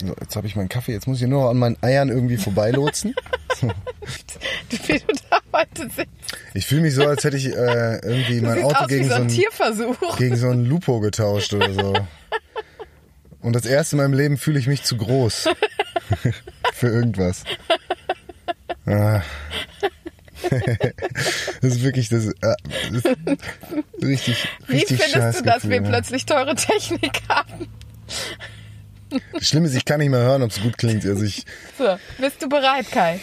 So, jetzt habe ich meinen Kaffee, jetzt muss ich nur noch an meinen Eiern irgendwie vorbeilotsen. Wie du da heute sitzt. Ich fühle mich so, als hätte ich äh, irgendwie mein Sieht Auto wie gegen so ein gegen so ein Lupo getauscht oder so. Und das erste in meinem Leben fühle ich mich zu groß. Für irgendwas. Ah. das ist wirklich das, äh, das ist richtig, Wie richtig findest du, dass wir ja. plötzlich teure Technik haben? Das Schlimme ist, ich kann nicht mehr hören, ob es gut klingt. Also ich, So, bist du bereit, Kai?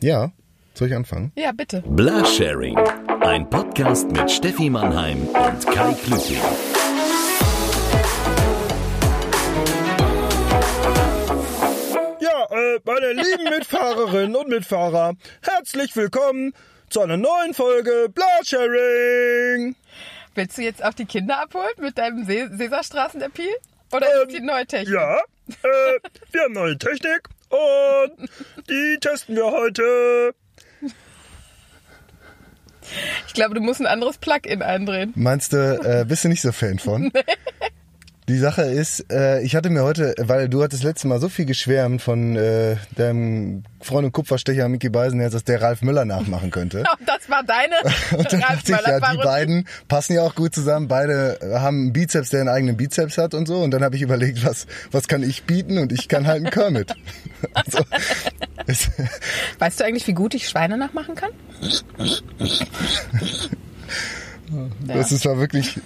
ja, soll ich anfangen? Ja, bitte. Blasharing. Ein Podcast mit Steffi Mannheim und Kai Klüting. Ja, äh, meine lieben Mitfahrerinnen und Mitfahrer, herzlich willkommen zu einer neuen Folge Blarsharing. Willst du jetzt auch die Kinder abholen mit deinem Se Sesamstraßen-Appeal? Oder ist die neue Technik? Ja, äh, wir haben neue Technik und die testen wir heute. Ich glaube, du musst ein anderes Plugin eindrehen. Meinst du, äh, bist du nicht so Fan von? Die Sache ist, äh, ich hatte mir heute, weil du hattest letztes Mal so viel geschwärmt von äh, deinem Freund und Kupferstecher Mickey Beisenherz, dass der Ralf Müller nachmachen könnte. Das war deine Und dann Ralf dachte ich, ja, die beiden passen ja auch gut zusammen. Beide haben einen Bizeps, der einen eigenen Bizeps hat und so. Und dann habe ich überlegt, was, was kann ich bieten? Und ich kann halt einen Kermit. Also, Weißt du eigentlich, wie gut ich Schweine nachmachen kann? Das ist war wirklich,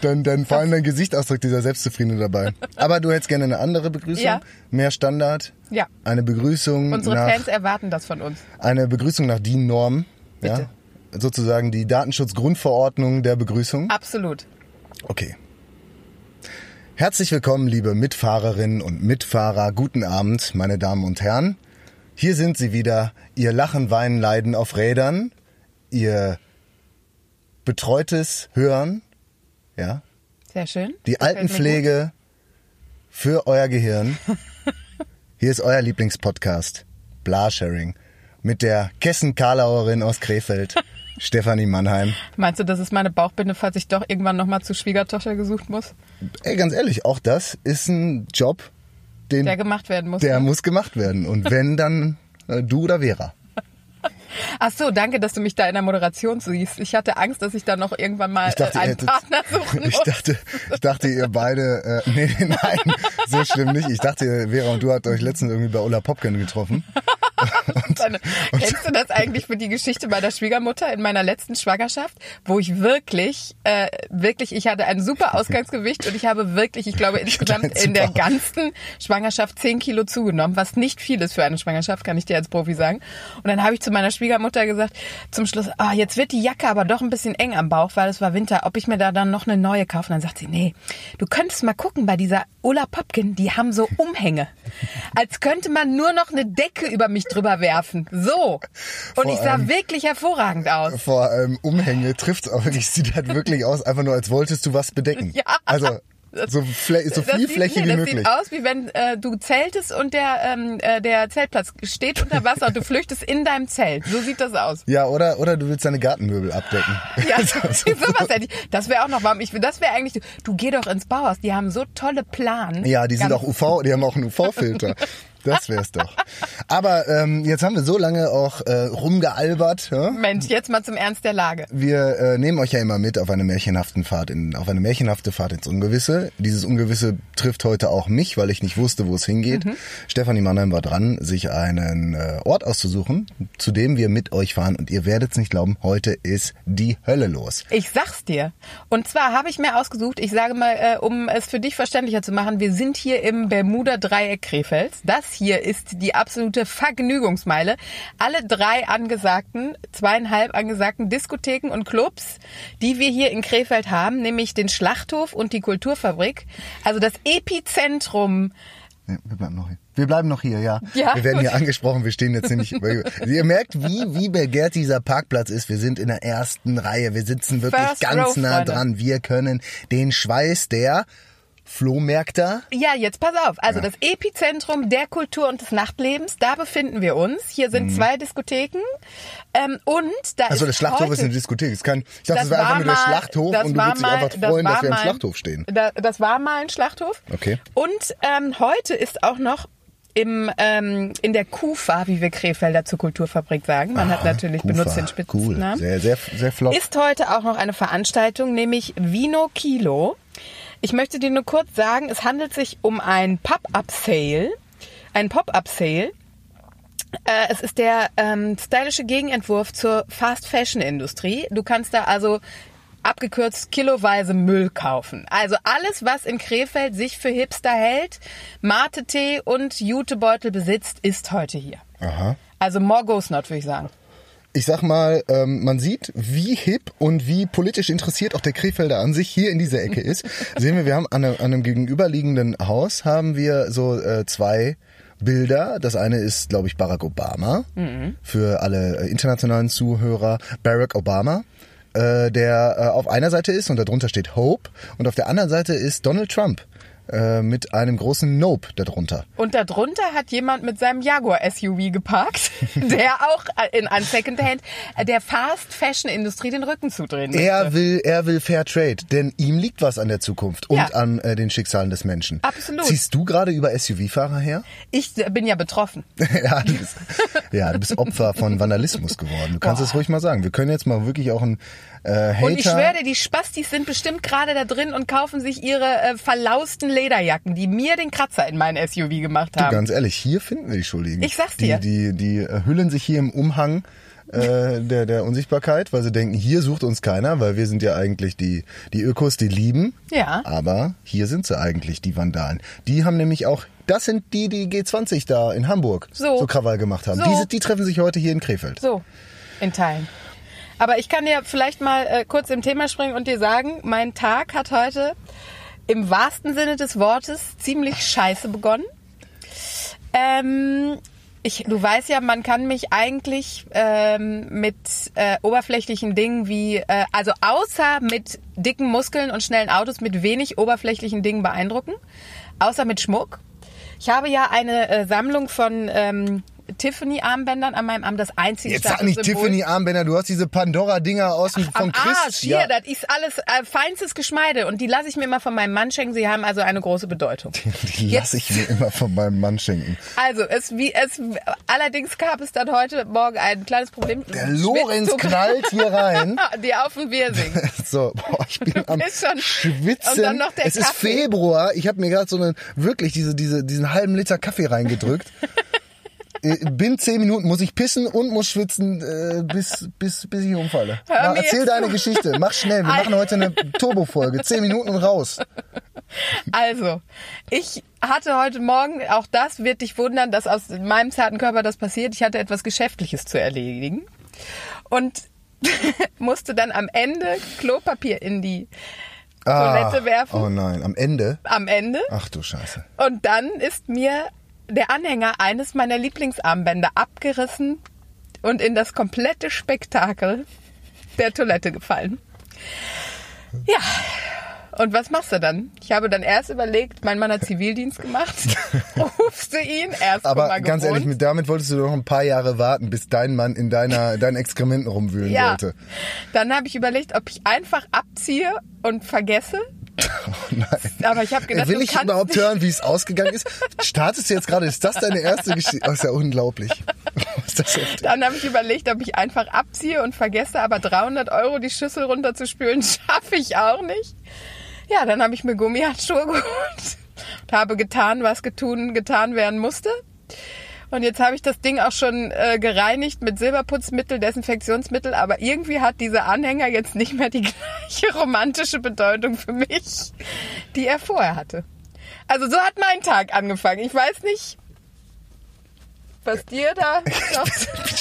dann, dann vor allem dein Gesichtsausdruck dieser Selbstzufriedene dabei. Aber du hättest gerne eine andere Begrüßung? Ja. Mehr Standard? Ja. Eine Begrüßung Unsere nach, Fans erwarten das von uns. eine Begrüßung nach DIN-Norm. Ja? Bitte. Sozusagen die Datenschutzgrundverordnung der Begrüßung. Absolut. Okay. Herzlich willkommen, liebe Mitfahrerinnen und Mitfahrer. Guten Abend, meine Damen und Herren. Hier sind sie wieder. Ihr Lachen, Weinen, Leiden auf Rädern. Ihr betreutes Hören. Ja. Sehr schön. Die mir Altenpflege für euer Gehirn. Hier ist euer Lieblingspodcast. Blasharing. Mit der Kessen-Karlauerin aus Krefeld. Stefanie Mannheim. Meinst du, das ist meine Bauchbinde, falls ich doch irgendwann nochmal zu Schwiegertochter gesucht muss? Ey, ganz ehrlich, auch das ist ein Job, den Der gemacht werden muss. Der ne? muss gemacht werden. Und wenn, dann äh, du oder Vera. Ach so, danke, dass du mich da in der Moderation siehst. Ich hatte Angst, dass ich da noch irgendwann mal dachte, äh, ihr einen hättet- Partner suchen muss. Ich dachte, ich dachte, ihr beide, äh, nee, nee, nein, so schlimm nicht. Ich dachte, Vera und du habt euch letztens irgendwie bei Ulla Popken getroffen. Deine- Kennst du das eigentlich für die Geschichte meiner Schwiegermutter in meiner letzten Schwangerschaft, wo ich wirklich, äh, wirklich, ich hatte ein super Ausgangsgewicht und ich habe wirklich, ich glaube insgesamt in der ganzen Schwangerschaft 10 Kilo zugenommen, was nicht viel ist für eine Schwangerschaft, kann ich dir als Profi sagen. Und dann habe ich zu meiner Schwiegermutter gesagt, zum Schluss, ah, jetzt wird die Jacke aber doch ein bisschen eng am Bauch, weil es war Winter, ob ich mir da dann noch eine neue kaufe. Und dann sagt sie, nee, du könntest mal gucken bei dieser Ulla Popkin, die haben so Umhänge. Als könnte man nur noch eine Decke über mich drüber werfen. So. Und Vor ich sah allem- wirklich hervorragend aus. Vor allem Umhänge trifft's auch wirklich. Sieht halt wirklich aus, einfach nur als wolltest du was bedecken. Ja. Also so, flä so viel sieht- Fläche nee, wie das möglich. sieht aus, wie wenn äh, du zeltest und der, ähm, äh, der Zeltplatz steht unter Wasser und du flüchtest in deinem Zelt. So sieht das aus. Ja, oder, oder du willst deine Gartenmöbel abdecken. Ja, sowas hätte ich. Das wäre auch noch warm. Ich, das wäre eigentlich, du geh doch ins Bauhaus. Die haben so tolle Plan. Ja, die sind Ganz- auch UV, die haben auch einen UV-Filter. Das wär's doch. Aber ähm, jetzt haben wir so lange auch äh, rumgealbert. Ja? Mensch, jetzt mal zum Ernst der Lage. Wir äh, nehmen euch ja immer mit auf eine märchenhaften Fahrt, in, auf eine märchenhafte Fahrt ins Ungewisse. Dieses Ungewisse trifft heute auch mich, weil ich nicht wusste, wo es hingeht. Mhm. Stefanie Mannheim war dran, sich einen äh, Ort auszusuchen, zu dem wir mit euch fahren. Und ihr werdet es nicht glauben, heute ist die Hölle los. Ich sag's dir. Und zwar habe ich mir ausgesucht, ich sage mal, äh, um es für dich verständlicher zu machen, wir sind hier im Bermuda-Dreieck Krefelds. Das hier ist die absolute Vergnügungsmeile. Alle drei angesagten, zweieinhalb angesagten Diskotheken und Clubs, die wir hier in Krefeld haben, nämlich den Schlachthof und die Kulturfabrik. Also das Epizentrum Ja, wir bleiben noch hier. Wir bleiben noch hier, ja. Ja, wir werden gut. hier angesprochen, wir stehen jetzt nämlich. ihr merkt, wie, wie begehrt dieser Parkplatz ist. Wir sind in der ersten Reihe. Wir sitzen wirklich First ganz row, nah dran. Wir können den Schweiß der Flohmärkter. Ja, jetzt pass auf. Also das Epizentrum der Kultur und des Nachtlebens, da befinden wir uns. Hier sind zwei Diskotheken ähm, und da Also der Schlachthof heute, ist eine Diskothek. Es kann, ich dachte, Das das wäre einfach war nur der mal- Schlachthof das und du war würdest dich mal- einfach das freuen, dass war wir mal- Schlachthof stehen. Da, das war mal ein Schlachthof. Okay. Und ähm, heute ist auch noch im, ähm, in der Kufa, wie wir Krefelder zur Kulturfabrik sagen. Man hat natürlich Kufa. benutzt den Cool. Spitznamen. Sehr, sehr, sehr flott. Ist heute auch noch eine Veranstaltung, nämlich Vino Kilo. Ich möchte dir nur kurz sagen, es handelt sich um ein Pop-Up-Sale. Ein Pop-Up-Sale. Äh, es ist der ähm, stylische Gegenentwurf zur Fast-Fashion-Industrie. Du kannst da also abgekürzt kiloweise Müll kaufen. Also alles, was in Krefeld sich für Hipster hält, Mate-Tee und Jutebeutel besitzt, ist heute hier. Aha. Also more goes not, würde ich sagen. Ich sag mal, ähm, man sieht, wie hip und wie politisch interessiert auch der Krefelder an sich hier in dieser Ecke ist. Sehen wir, wir haben an einem, an einem gegenüberliegenden Haus haben wir so äh, zwei Bilder. Das eine ist, glaube ich, Barack Obama. Für alle äh, internationalen Zuhörer. Barack Obama. Äh, der äh, auf einer Seite ist und darunter steht Hope und auf der anderen Seite ist Donald Trump äh, mit einem großen Nope darunter. Und darunter hat jemand mit seinem Jaguar-SUV geparkt, der auch in an Secondhand der Fast-Fashion-Industrie den Rücken zudrehen möchte. Er will, er will Fair Trade, denn ihm liegt was an der Zukunft und Ja. an äh, den Schicksalen des Menschen. Absolut. Ziehst du gerade über SUV-Fahrer her? Ich bin ja betroffen. ja, du bist, ja, du bist Opfer von Vandalismus geworden. Du kannst es ruhig mal sagen. Wir können jetzt mal wirklich auch einen äh, Hater... Und ich schwöre dir, die Spastis sind bestimmt gerade da drin und kaufen sich ihre äh, verlausten Lederjacken, die mir den Kratzer in mein SUV gemacht Du, haben. ganz ehrlich, hier finden wir die Schuldigen. Ich sag's die, dir. Die, die, äh, hüllen sich hier im Umhang äh, der, der Unsichtbarkeit, weil sie denken, hier sucht uns keiner, weil wir sind ja eigentlich die, die Ökos, die lieben. Ja. Aber hier sind sie eigentlich, die Vandalen. Die haben nämlich auch, das sind die, die G20 da in Hamburg So. so Krawall gemacht haben. So. Die, die treffen sich heute hier in Krefeld. So, in Teilen. Aber ich kann dir vielleicht mal äh, kurz im Thema springen und dir sagen, mein Tag hat heute im wahrsten Sinne des Wortes ziemlich scheiße begonnen. Ähm, ich, du weißt ja, man kann mich eigentlich ähm, mit äh, oberflächlichen Dingen wie, äh, also außer mit dicken Muskeln und schnellen Autos, mit wenig oberflächlichen Dingen beeindrucken, außer mit Schmuck. Ich habe ja eine äh, Sammlung von ähm, Tiffany-Armbändern an meinem Arm, das einzige Jetzt sag nicht. Tiffany-Armbänder, du hast diese Pandora-Dinger aus dem von Am Chris. Arsch, hier, das ist alles äh, feinstes Geschmeide und die lasse ich mir immer von meinem Mann schenken. Sie haben also eine große Bedeutung. die lasse ich mir immer von meinem Mann schenken. Also, es, wie, es, allerdings gab es dann heute Morgen ein kleines Problem. Der Lorenz knallt hier rein. Die auf dem Wirsing. So, boah, ich bin am schon- Schwitzen. und dann noch der es ist Kaffee. Februar. Ich habe mir gerade so einen, wirklich diese, diese, diesen halben Liter Kaffee reingedrückt. Äh, Bin zehn Minuten, muss ich pissen und muss schwitzen, äh, bis, bis, bis ich umfalle. Mach, erzähl deine. Geschichte. Mach schnell. Wir machen heute eine Turbo-Folge. Zehn Minuten raus. Also, ich hatte heute Morgen, auch das wird dich wundern, dass aus meinem zarten Körper das passiert. Ich hatte etwas Geschäftliches zu erledigen und musste dann am Ende Klopapier in die Toilette werfen. Oh nein, am Ende. Am Ende. Ach du Scheiße. Und dann ist mir der Anhänger eines meiner Lieblingsarmbänder abgerissen und in das komplette Spektakel der Toilette gefallen. Ja. Und was machst du dann? Ich habe dann erst überlegt, mein Mann hat Zivildienst gemacht. Rufst du ihn? Erst Aber mal ganz gewohnt. ehrlich, mit, damit wolltest du doch ein paar Jahre warten, bis dein Mann in deiner, deinen Exkrementen rumwühlen ja. sollte. Dann habe ich überlegt, ob ich einfach abziehe und vergesse. Oh nein. Aber ich habe gedacht, Will ich überhaupt hören, wie es ausgegangen ist? Startest du jetzt gerade? Ist das deine erste Geschichte? Oh, ist ja unglaublich. ist das heftig. Dann habe ich überlegt, ob ich einfach abziehe und vergesse, aber 300 Euro die Schüssel runterzuspülen, schaffe ich auch nicht. Ja, dann habe ich mir Gummihandschuhe geholt und habe getan, was getun, getan werden musste. Und jetzt habe ich das Ding auch schon äh, gereinigt mit Silberputzmittel, Desinfektionsmittel, aber irgendwie hat dieser Anhänger jetzt nicht mehr die gleiche romantische Bedeutung für mich, die er vorher hatte. Also so hat mein Tag angefangen. Ich weiß nicht, was dir da noch...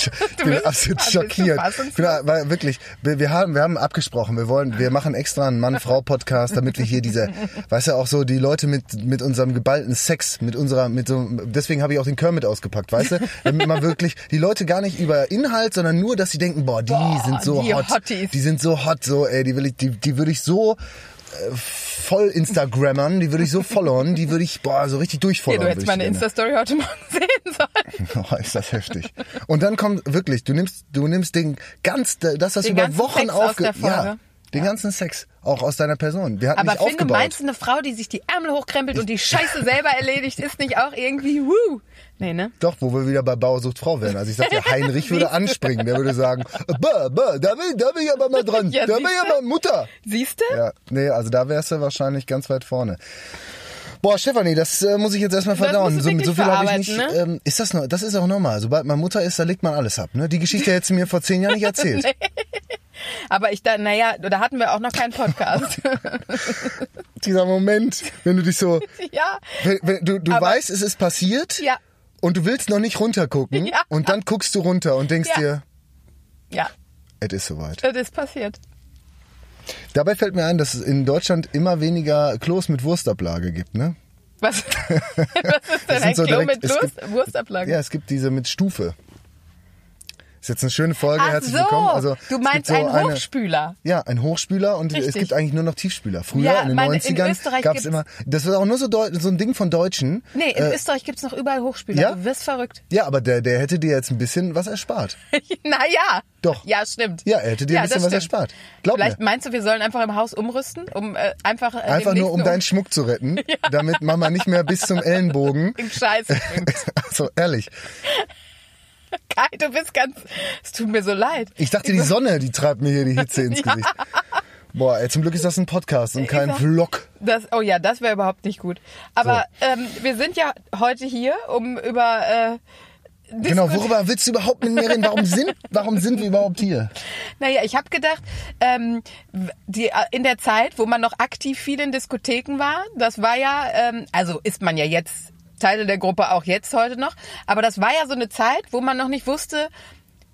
Ich Du bin absolut schockiert. bin, weil wirklich, wir, wir haben, wir haben abgesprochen, wir wollen, wir machen extra einen Mann-Frau-Podcast, damit wir hier diese, weißt du, auch so die Leute mit, mit unserem geballten Sex, mit unserer, mit so, deswegen habe ich auch den Kermit ausgepackt, weißt du, damit man wirklich, die Leute gar nicht über Inhalt, sondern nur, dass sie denken, boah, die Boah, sind so die hot, Hotties. die sind so hot, so, ey, die will ich, die, die würde ich so äh, voll Instagrammern, die würde ich so followen, die würde ich, boah, so richtig Hier, durchfollowern. du hättest meine. Insta-Story heute Morgen sehen sollen. Oh, ist das heftig. Und dann kommt wirklich, du nimmst, du nimmst den ganz, das, was Den über Wochen aufge, ja, den ganzen Sex, auch aus deiner Person. Der hat Aber finde, aufgebaut. meinst du, eine Frau, die sich die Ärmel hochkrempelt und die Scheiße selber erledigt, ist nicht auch irgendwie, wuh? Nee, ne? Doch, wo wir wieder bei Bauersucht Frau wären. Also ich sagte, Heinrich würde anspringen. Der würde sagen, bah, bah, da will, da will ich aber mal dran. Ja, da will ich aber Mutter. Siehst du? Ja, nee, also da wärst du wahrscheinlich ganz weit vorne. Boah, Stefanie, das äh, muss ich jetzt erstmal verdauen. So, so viel habe ich nicht. ne? Ähm, ist das noch, das ist auch normal. Sobald man Mutter ist, da legt man alles ab. Ne? Die Geschichte hättest du mir vor zehn Jahren nicht erzählt. Aber ich da, naja, da hatten wir auch noch keinen Podcast. Dieser Moment, wenn du dich so, ja. wenn, wenn, du, du Aber- weißt, es ist passiert Ja. und du willst noch nicht runtergucken Ja. und dann guckst du runter und denkst Ja. dir, Ja, es ist soweit. das ist passiert. Dabei fällt mir ein, dass es in Deutschland immer weniger Klos mit Wurstablage gibt, ne? Was, was ist Das denn ein so Klo direkt- mit es Wurst, Wurstablage? Ja, es gibt diese mit Stufe. Ist jetzt eine schöne Folge, Ach herzlich so, willkommen. Also, du es meinst so einen eine- Hochspüler. Ja, ein Hochspüler und es Richtig. gibt eigentlich nur noch Tiefspüler. Früher Ja, in den meine- in 90ern Österreich gab es immer, das war auch nur so, Deu so ein Ding von Deutschen. Nee, in Äh, Österreich gibt's noch überall Hochspüler. ja? Du wirst verrückt. ja, aber der, der hätte dir jetzt ein bisschen was erspart. naja. Doch. Ja, stimmt. Ja, er hätte dir ein bisschen was erspart. Glaub Vielleicht mir. meinst du, wir sollen einfach im Haus umrüsten, um äh, einfach äh, Einfach nur, um deinen Schmuck zu retten, damit Mama nicht mehr bis zum Ellenbogen. im Scheiß. Also ehrlich. Kai, du bist ganz. Es tut mir so leid. Ich dachte, die Sonne, die treibt mir hier die Hitze ins Gesicht. Boah, ey, zum Glück ist das ein Podcast und kein Vlog. Das, oh ja, das wäre überhaupt nicht gut. Aber ähm, wir sind ja heute hier, um über. Äh, Genau, worüber willst du überhaupt mit mir reden? Warum sind, warum sind wir überhaupt hier? Naja, ich habe gedacht, ähm, die, in der Zeit, wo man noch aktiv viel in Diskotheken war, das war ja, ähm, also ist man ja jetzt Teile der Gruppe auch jetzt heute noch, aber das war ja so eine Zeit, wo man noch nicht wusste,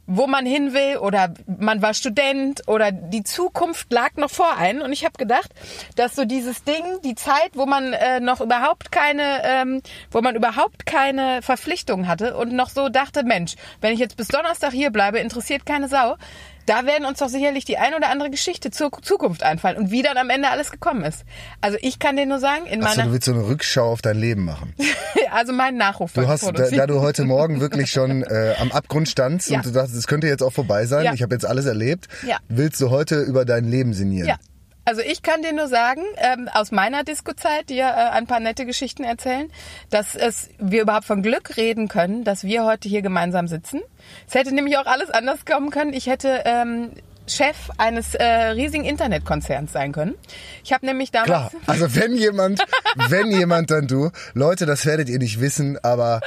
wo man hin will oder man war Student oder die Zukunft lag noch vor einem und ich habe gedacht, dass so dieses Ding, die Zeit, wo man äh, noch überhaupt keine, ähm, wo man überhaupt keine Verpflichtung hatte und noch so dachte, Mensch, wenn ich jetzt bis Donnerstag hier bleibe, interessiert keine Sau. Da werden uns doch sicherlich die ein oder andere Geschichte zur Zukunft einfallen und wie dann am Ende alles gekommen ist. Also ich kann dir nur sagen, in Achso, meiner, du willst so eine Rückschau auf dein Leben machen. also meinen Nachruf Du hast, da, da du heute Morgen wirklich schon äh, am Abgrund standst Ja. und du dachtest, es könnte jetzt auch vorbei sein, Ja. ich habe jetzt alles erlebt, Ja. willst du heute über dein Leben sinnieren? Ja. Also ich kann dir nur sagen, ähm, aus meiner Disco-Zeit dir äh, ein paar nette Geschichten erzählen, dass es wir überhaupt von Glück reden können, dass wir heute hier gemeinsam sitzen. Es hätte nämlich auch alles anders kommen können. Ich hätte ähm, Chef eines äh, riesigen Internetkonzerns sein können. Ich habe nämlich damals Klar, also wenn jemand, wenn jemand, dann du. Leute, das werdet ihr nicht wissen, aber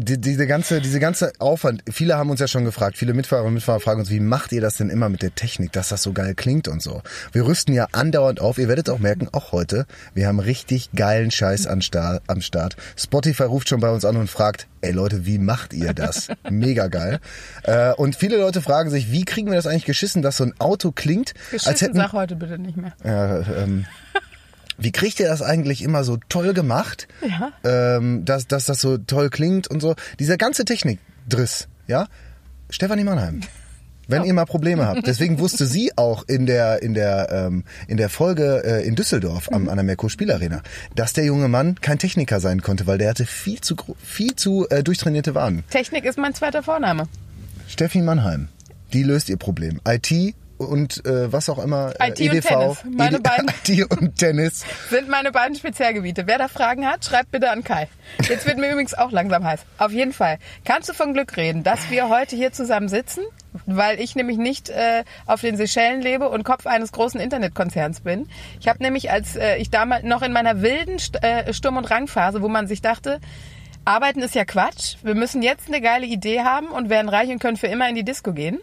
die, diese ganze, diese ganze Aufwand, viele haben uns ja schon gefragt, viele Mitfahrer und Mitfahrer fragen uns, wie macht ihr das denn immer mit der Technik, dass das so geil klingt und so. Wir rüsten ja andauernd auf, ihr werdet auch merken, auch heute, wir haben richtig geilen Scheiß am Start. Spotify ruft schon bei uns an und fragt, ey Leute, wie macht ihr das? Mega geil. Äh, und viele Leute fragen sich, wie kriegen wir das eigentlich geschissen, dass so ein Auto klingt, als Geschissen hätten, sag heute bitte nicht mehr. ja, ähm, wie kriegt ihr das eigentlich immer so toll gemacht, Ja. ähm, dass, dass das so toll klingt und so? Dieser ganze Technik-Driss, ja? Stefanie Mannheim. Wenn ihr mal Probleme habt. Deswegen wusste sie auch in der, in der, ähm, in der Folge äh, in Düsseldorf am, an der Merkur Spielarena, dass der junge Mann kein Techniker sein konnte, weil der hatte viel zu, viel zu äh, durchtrainierte Waden. Technik ist mein zweiter Vorname. Steffi Mannheim, die löst ihr Problem. IT und äh, was auch immer. äh, IT und EDV, Tennis, meine ED beiden. IT und Tennis. sind meine beiden Spezialgebiete. Wer da Fragen hat, schreibt bitte an Kai. Jetzt wird mir übrigens auch langsam heiß. Auf jeden Fall. Kannst du von Glück reden, dass wir heute hier zusammen sitzen? Weil ich nämlich nicht äh, auf den Seychellen lebe und Kopf eines großen Internetkonzerns bin. Ich habe nämlich, als äh, ich damals noch in meiner wilden St äh, Sturm- und Rangphase, wo man sich dachte, Arbeiten ist ja Quatsch. Wir müssen jetzt eine geile Idee haben und werden reich und können für immer in die Disco gehen.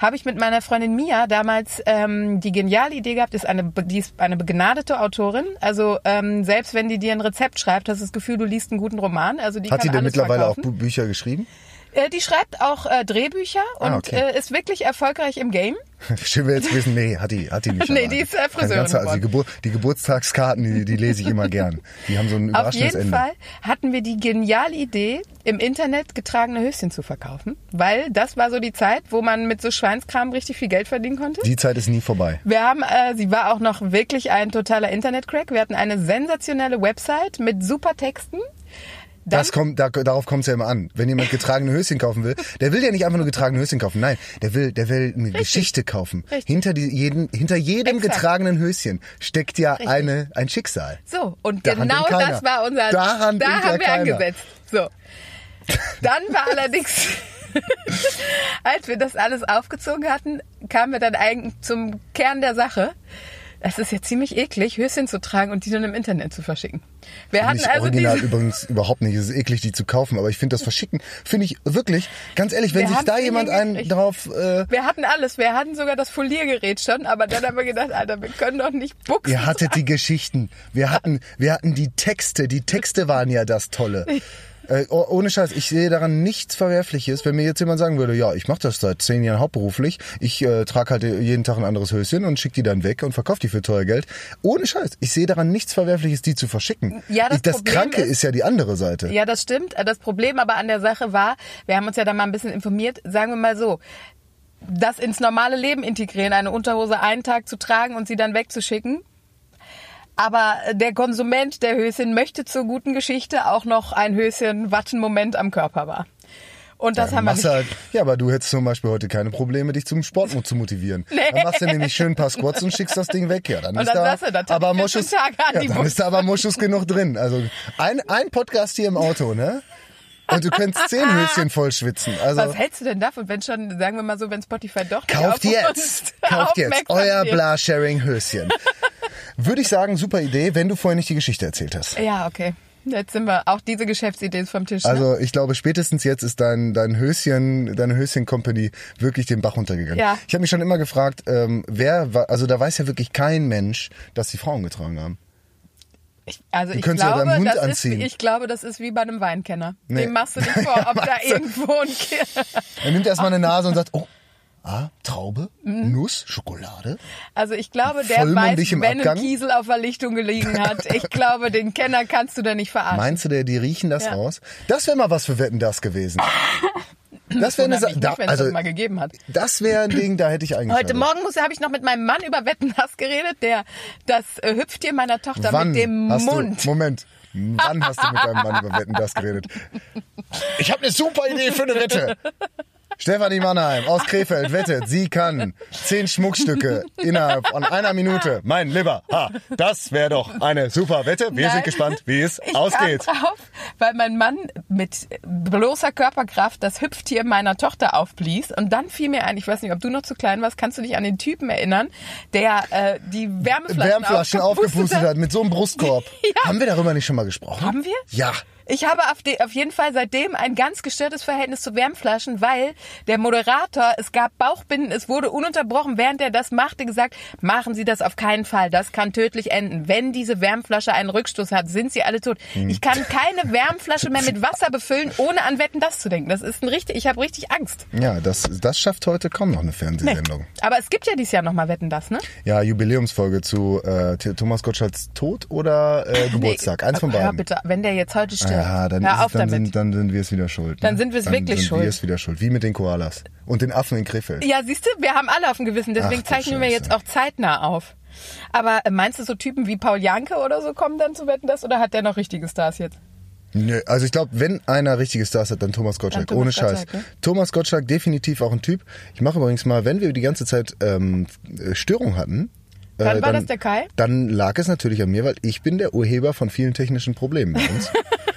Habe ich mit meiner Freundin Mia damals ähm, die geniale Idee gehabt, ist eine, die ist eine begnadete Autorin. Also ähm, selbst wenn die dir ein Rezept schreibt, hast du das Gefühl, du liest einen guten Roman. Also die Hat sie denn mittlerweile auch verkaufen. Bu- Bücher geschrieben? Äh, die schreibt auch äh, Drehbücher und Ah, okay. äh, ist wirklich erfolgreich im Game. Schön wäre jetzt wissen, nee, hat die, hat die nicht. Nee, die ist, äh, Friseurin ganzer- also die. Gebur die Geburtstagskarten, die, die lese ich immer gern. Die haben so ein Auf überraschendes jeden Ende. Fall hatten wir die geniale Idee, im Internet getragene Höschen zu verkaufen, weil das war so die Zeit, wo man mit so Schweinskram richtig viel Geld verdienen konnte. Die Zeit ist nie vorbei. Wir haben, äh, sie war auch noch wirklich ein totaler Internetcrack. Wir hatten eine sensationelle Website mit super Texten. Dann, Das kommt, da, darauf kommt es ja immer an. Wenn jemand getragene Höschen kaufen will, der will ja nicht einfach nur getragene Höschen kaufen. Nein, der will, der will eine Geschichte kaufen. Richtig. Hinter, die, jeden, hinter jedem Exakt. getragenen Höschen steckt ja eine, ein Schicksal. so, und Daran genau das war unser, Daran da haben wir keiner. angesetzt. So. Dann war allerdings, als wir das alles aufgezogen hatten, kamen wir dann eigentlich zum Kern der Sache. Es ist ja ziemlich eklig, Höschen zu tragen und die dann im Internet zu verschicken. Wir hatten Nicht also original diese, übrigens überhaupt nicht. Es ist eklig, die zu kaufen, aber ich finde das Verschicken, finde ich wirklich, ganz ehrlich, wenn Wir sich da jemand einen drauf, äh, wir hatten alles, wir hatten sogar das Foliergerät schon, aber dann haben wir gedacht, Alter, wir können doch nicht buchsen. ihr hattet die Geschichten, wir hatten, wir hatten die Texte, die Texte waren ja das Tolle. Äh, oh- ohne Scheiß, ich sehe daran nichts Verwerfliches, wenn mir jetzt jemand sagen würde, ja, ich mache das seit zehn Jahren hauptberuflich, ich äh, trage halt jeden Tag ein anderes Höschen und schicke die dann weg und verkaufe die für teuer Geld. Ohne Scheiß, ich sehe daran nichts Verwerfliches, die zu verschicken. Ja, das ich, das Problem Kranke ist- ist ja die andere Seite. Ja, das stimmt. Das Problem aber an der Sache war, wir haben uns ja da mal ein bisschen informiert, sagen wir mal so, das ins normale Leben integrieren, eine Unterhose einen Tag zu tragen und sie dann wegzuschicken. Aber der Konsument der Höschen möchte zur guten Geschichte auch noch ein Höschen, was ein Moment am Körper war. Und das Ja, haben wir nicht. halt, ja, aber du hättest zum Beispiel heute keine Probleme, dich zum Sport zu motivieren. Nee. Dann machst du nämlich schön ein paar Squats und schickst das Ding weg. Ja, dann Und ist dann da du, aber ich 14 Moschus, ja, dann ist da aber Moschus genug drin. Also ein, ein Podcast hier im Auto, ne? Und du könntest zehn Höschen voll schwitzen. Also Was hältst du denn davon, wenn schon, sagen wir mal so, wenn Spotify doch kauft auf jetzt, kauft jetzt euer? Bla-Sharing-Höschen. Würde ich sagen, super Idee, wenn du vorher nicht die Geschichte erzählt hast. Ja, okay. Jetzt sind wir, auch diese Geschäftsidee ist vom Tisch. ne? Also ich glaube, spätestens jetzt ist dein, dein Höschen, deine Höschen-Company wirklich den Bach runtergegangen. Ja. Ich habe mich schon immer gefragt, ähm, wer war, also da weiß ja wirklich kein Mensch, dass die Frauen getragen haben. Ich, also ich könntest ja glaube, deinem Hund das anziehen. ist, ich glaube, das ist wie bei einem Weinkenner. Nee. Dem machst du nicht vor, ob da du- irgendwo ein Er nimmt erstmal eine Nase und sagt, oh, ah, Traube, Nuss, Schokolade. Also ich glaube, der weiß, im wenn Abgang? ein Kiesel auf der Lichtung gelegen hat. Ich glaube, den Kenner kannst du da nicht verarschen. Meinst du, der, die riechen das Ja. raus? Das wäre mal was für Wetten das gewesen. Das wäre eine Wundert Sa- mich nicht, da, wenn es also das mal gegeben hat. das wäre ein Ding, da hätte ich eigentlich. Heute Morgen muss- habe ich noch mit meinem Mann über Wetten das geredet, der das äh, Hüpftier meiner Tochter Wann mit dem Mund. Du, Moment. Wann hast du mit deinem Mann über Wetten das geredet? Ich habe eine super Idee für eine Wette. Stefanie Mannheim aus Krefeld wettet, sie kann zehn Schmuckstücke innerhalb von einer Minute. Mein Lieber, ha, das wäre doch eine super Wette. Wir Nein. sind gespannt, wie es Ich ausgeht. kam drauf, weil mein Mann mit bloßer Körperkraft das Hüpftier meiner Tochter aufblies. Und dann fiel mir ein, ich weiß nicht, ob du noch zu klein warst, kannst du dich an den Typen erinnern, der äh, die Wärmeflaschen, Wärmflaschen aufgepustet hat mit so einem Brustkorb. Ja. Haben wir darüber nicht schon mal gesprochen? Haben wir? Ja. Ich habe auf, auf jeden Fall seitdem ein ganz gestörtes Verhältnis zu Wärmflaschen, weil der Moderator, es gab Bauchbinden, es wurde ununterbrochen, während er das machte, gesagt, machen Sie das auf keinen Fall, das kann tödlich enden. Wenn diese Wärmflasche einen Rückstoß hat, sind Sie alle tot. Hm. Ich kann keine Wärmflasche mehr mit Wasser befüllen, ohne an Wetten das zu denken. Das ist ein richtig, ich habe richtig Angst. Ja, das, das schafft heute kaum noch eine Fernsehsendung. Aber es gibt ja dieses Jahr nochmal Wetten das, ne? Ja, Jubiläumsfolge zu äh, Thomas Gottschalks Tod oder äh, Geburtstag. Eins von beiden. bitte, wenn der jetzt heute stirbt, Ja, dann, hör ist, auf dann, damit. sind, dann sind wir es wieder schuld. Dann ne? sind wir es dann wirklich sind schuld. wir es wieder schuld. Wie mit den Koalas. Und den Affen in Krefeld. Ja, siehst du, wir haben alle auf dem Gewissen, deswegen Ach, zeichnen wir jetzt auch zeitnah auf. Aber äh, meinst du, so Typen wie Paul Janke oder so kommen dann zu Wetten das oder hat der noch richtige Stars jetzt? Nö, also ich glaube, wenn einer richtige Stars hat, dann Thomas Gottschalk. Dann Thomas Ohne Scheiß. Gottschalk, ne? Thomas Gottschalk definitiv auch ein Typ. Ich mache übrigens mal, wenn wir die ganze Zeit ähm, äh, Störung hatten. äh, Dann war das der Kai? Dann lag es natürlich an mir, weil ich bin der Urheber von vielen technischen Problemen bei uns.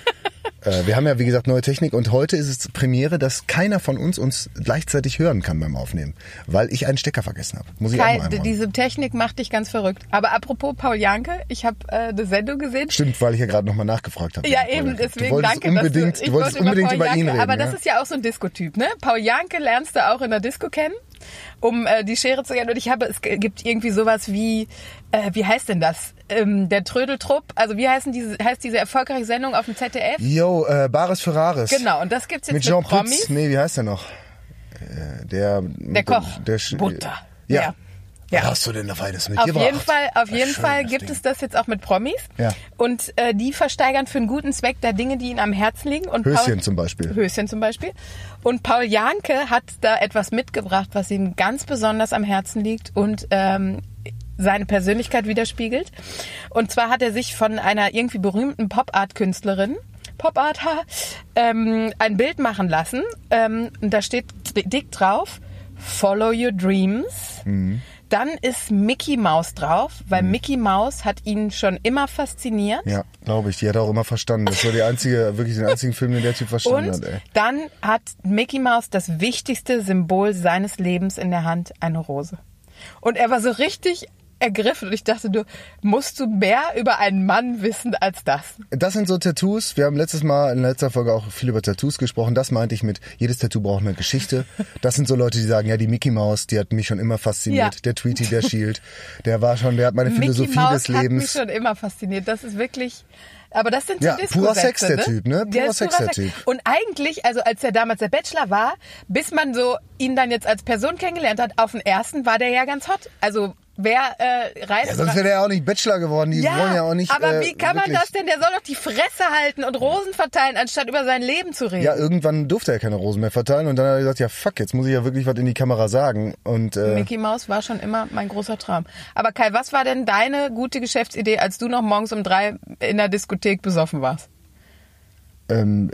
Äh, Wir haben ja, wie gesagt, neue Technik und heute ist es Premiere, dass keiner von uns uns gleichzeitig hören kann beim Aufnehmen, weil ich einen Stecker vergessen habe. Muss ich Kai, auch diese Technik macht dich ganz verrückt. Aber apropos Paul Janke, ich habe äh, eine Sendung gesehen. Stimmt, weil ich ja gerade nochmal nachgefragt habe. Ja, eben, deswegen du danke, unbedingt, dass du, du wolltest wollte unbedingt über ihn Janke, reden. Aber ja? das ist ja auch so ein Disco-Typ, ne? Paul Janke lernst du auch in der Disco kennen. um äh, die Schere zu gehen. Und ich habe, es gibt irgendwie sowas wie, äh, wie heißt denn das? Ähm, der Trödeltrupp. Also wie heißen diese, heißt diese erfolgreiche Sendung auf dem ZDF? Yo, äh, Bares für Rares. Genau, und das gibt's jetzt Mit mit, Jean Promis. Pütz. Nee, wie heißt der noch? Äh, der, Der Koch. Der, Sch- Butter. Ja. Ja. Ja. Was hast du denn da feines Auf mitgebracht? jeden Fall, auf jeden schön, Fall gibt Ding. es das jetzt auch mit Promis. Ja. Und äh, die versteigern für einen guten Zweck da Dinge, die ihnen am Herzen liegen. Und Höschen Paul, zum Beispiel. Höschen zum Beispiel. Und Paul Janke hat da etwas mitgebracht, was ihm ganz besonders am Herzen liegt und ähm, seine Persönlichkeit widerspiegelt. Und zwar hat er sich von einer irgendwie berühmten Pop-Art-Künstlerin Pop-Art, ähm, ein Bild machen lassen. Ähm, und da steht dick drauf, Follow Your Dreams. Dann ist Mickey Mouse drauf, weil Mickey Mouse hat ihn schon immer fasziniert. Ja, glaube ich. Die hat er auch immer verstanden. Das war die einzige, wirklich den einzigen Film, den der Typ verstanden Und hat, ey. dann hat Mickey Mouse das wichtigste Symbol seines Lebens in der Hand, eine Rose. Und er war so richtig ergriffen und ich dachte, du musst du mehr über einen Mann wissen als das. Das sind so Tattoos. Wir haben letztes Mal in letzter Folge auch viel über Tattoos gesprochen. Das meinte ich mit, jedes Tattoo braucht eine Geschichte. Das sind so Leute, die sagen, ja, die Mickey Mouse, die hat mich schon immer fasziniert. Ja. Der Tweety, der Shield, der war schon, der hat meine Philosophie Mickey Mouse des hat mich Lebens. schon immer fasziniert. Das ist wirklich. Aber das sind Ja, die purer Disco-Sätze, Sex, der Typ, ne? Purer Sex, der. Typ. Und eigentlich, also als er damals der Bachelor war, bis man so ihn dann jetzt als Person kennengelernt hat, auf den ersten war der ja ganz hot. Also wer äh, reißt Ja, sonst wäre der ja auch nicht Bachelor geworden. Die wollen ja auch nicht. aber äh, wie kann man wirklich- das denn? Der soll doch die Fresse halten und Rosen verteilen, anstatt über sein Leben zu reden. Ja, irgendwann durfte er keine Rosen mehr verteilen und dann hat er gesagt, ja fuck, jetzt muss ich ja wirklich was in die Kamera sagen. Und äh, Mickey Mouse war schon immer mein großer Traum. Aber Kai, was war denn deine gute Geschäftsidee, als du noch morgens um drei in der Diskothek besoffen warst? Ähm,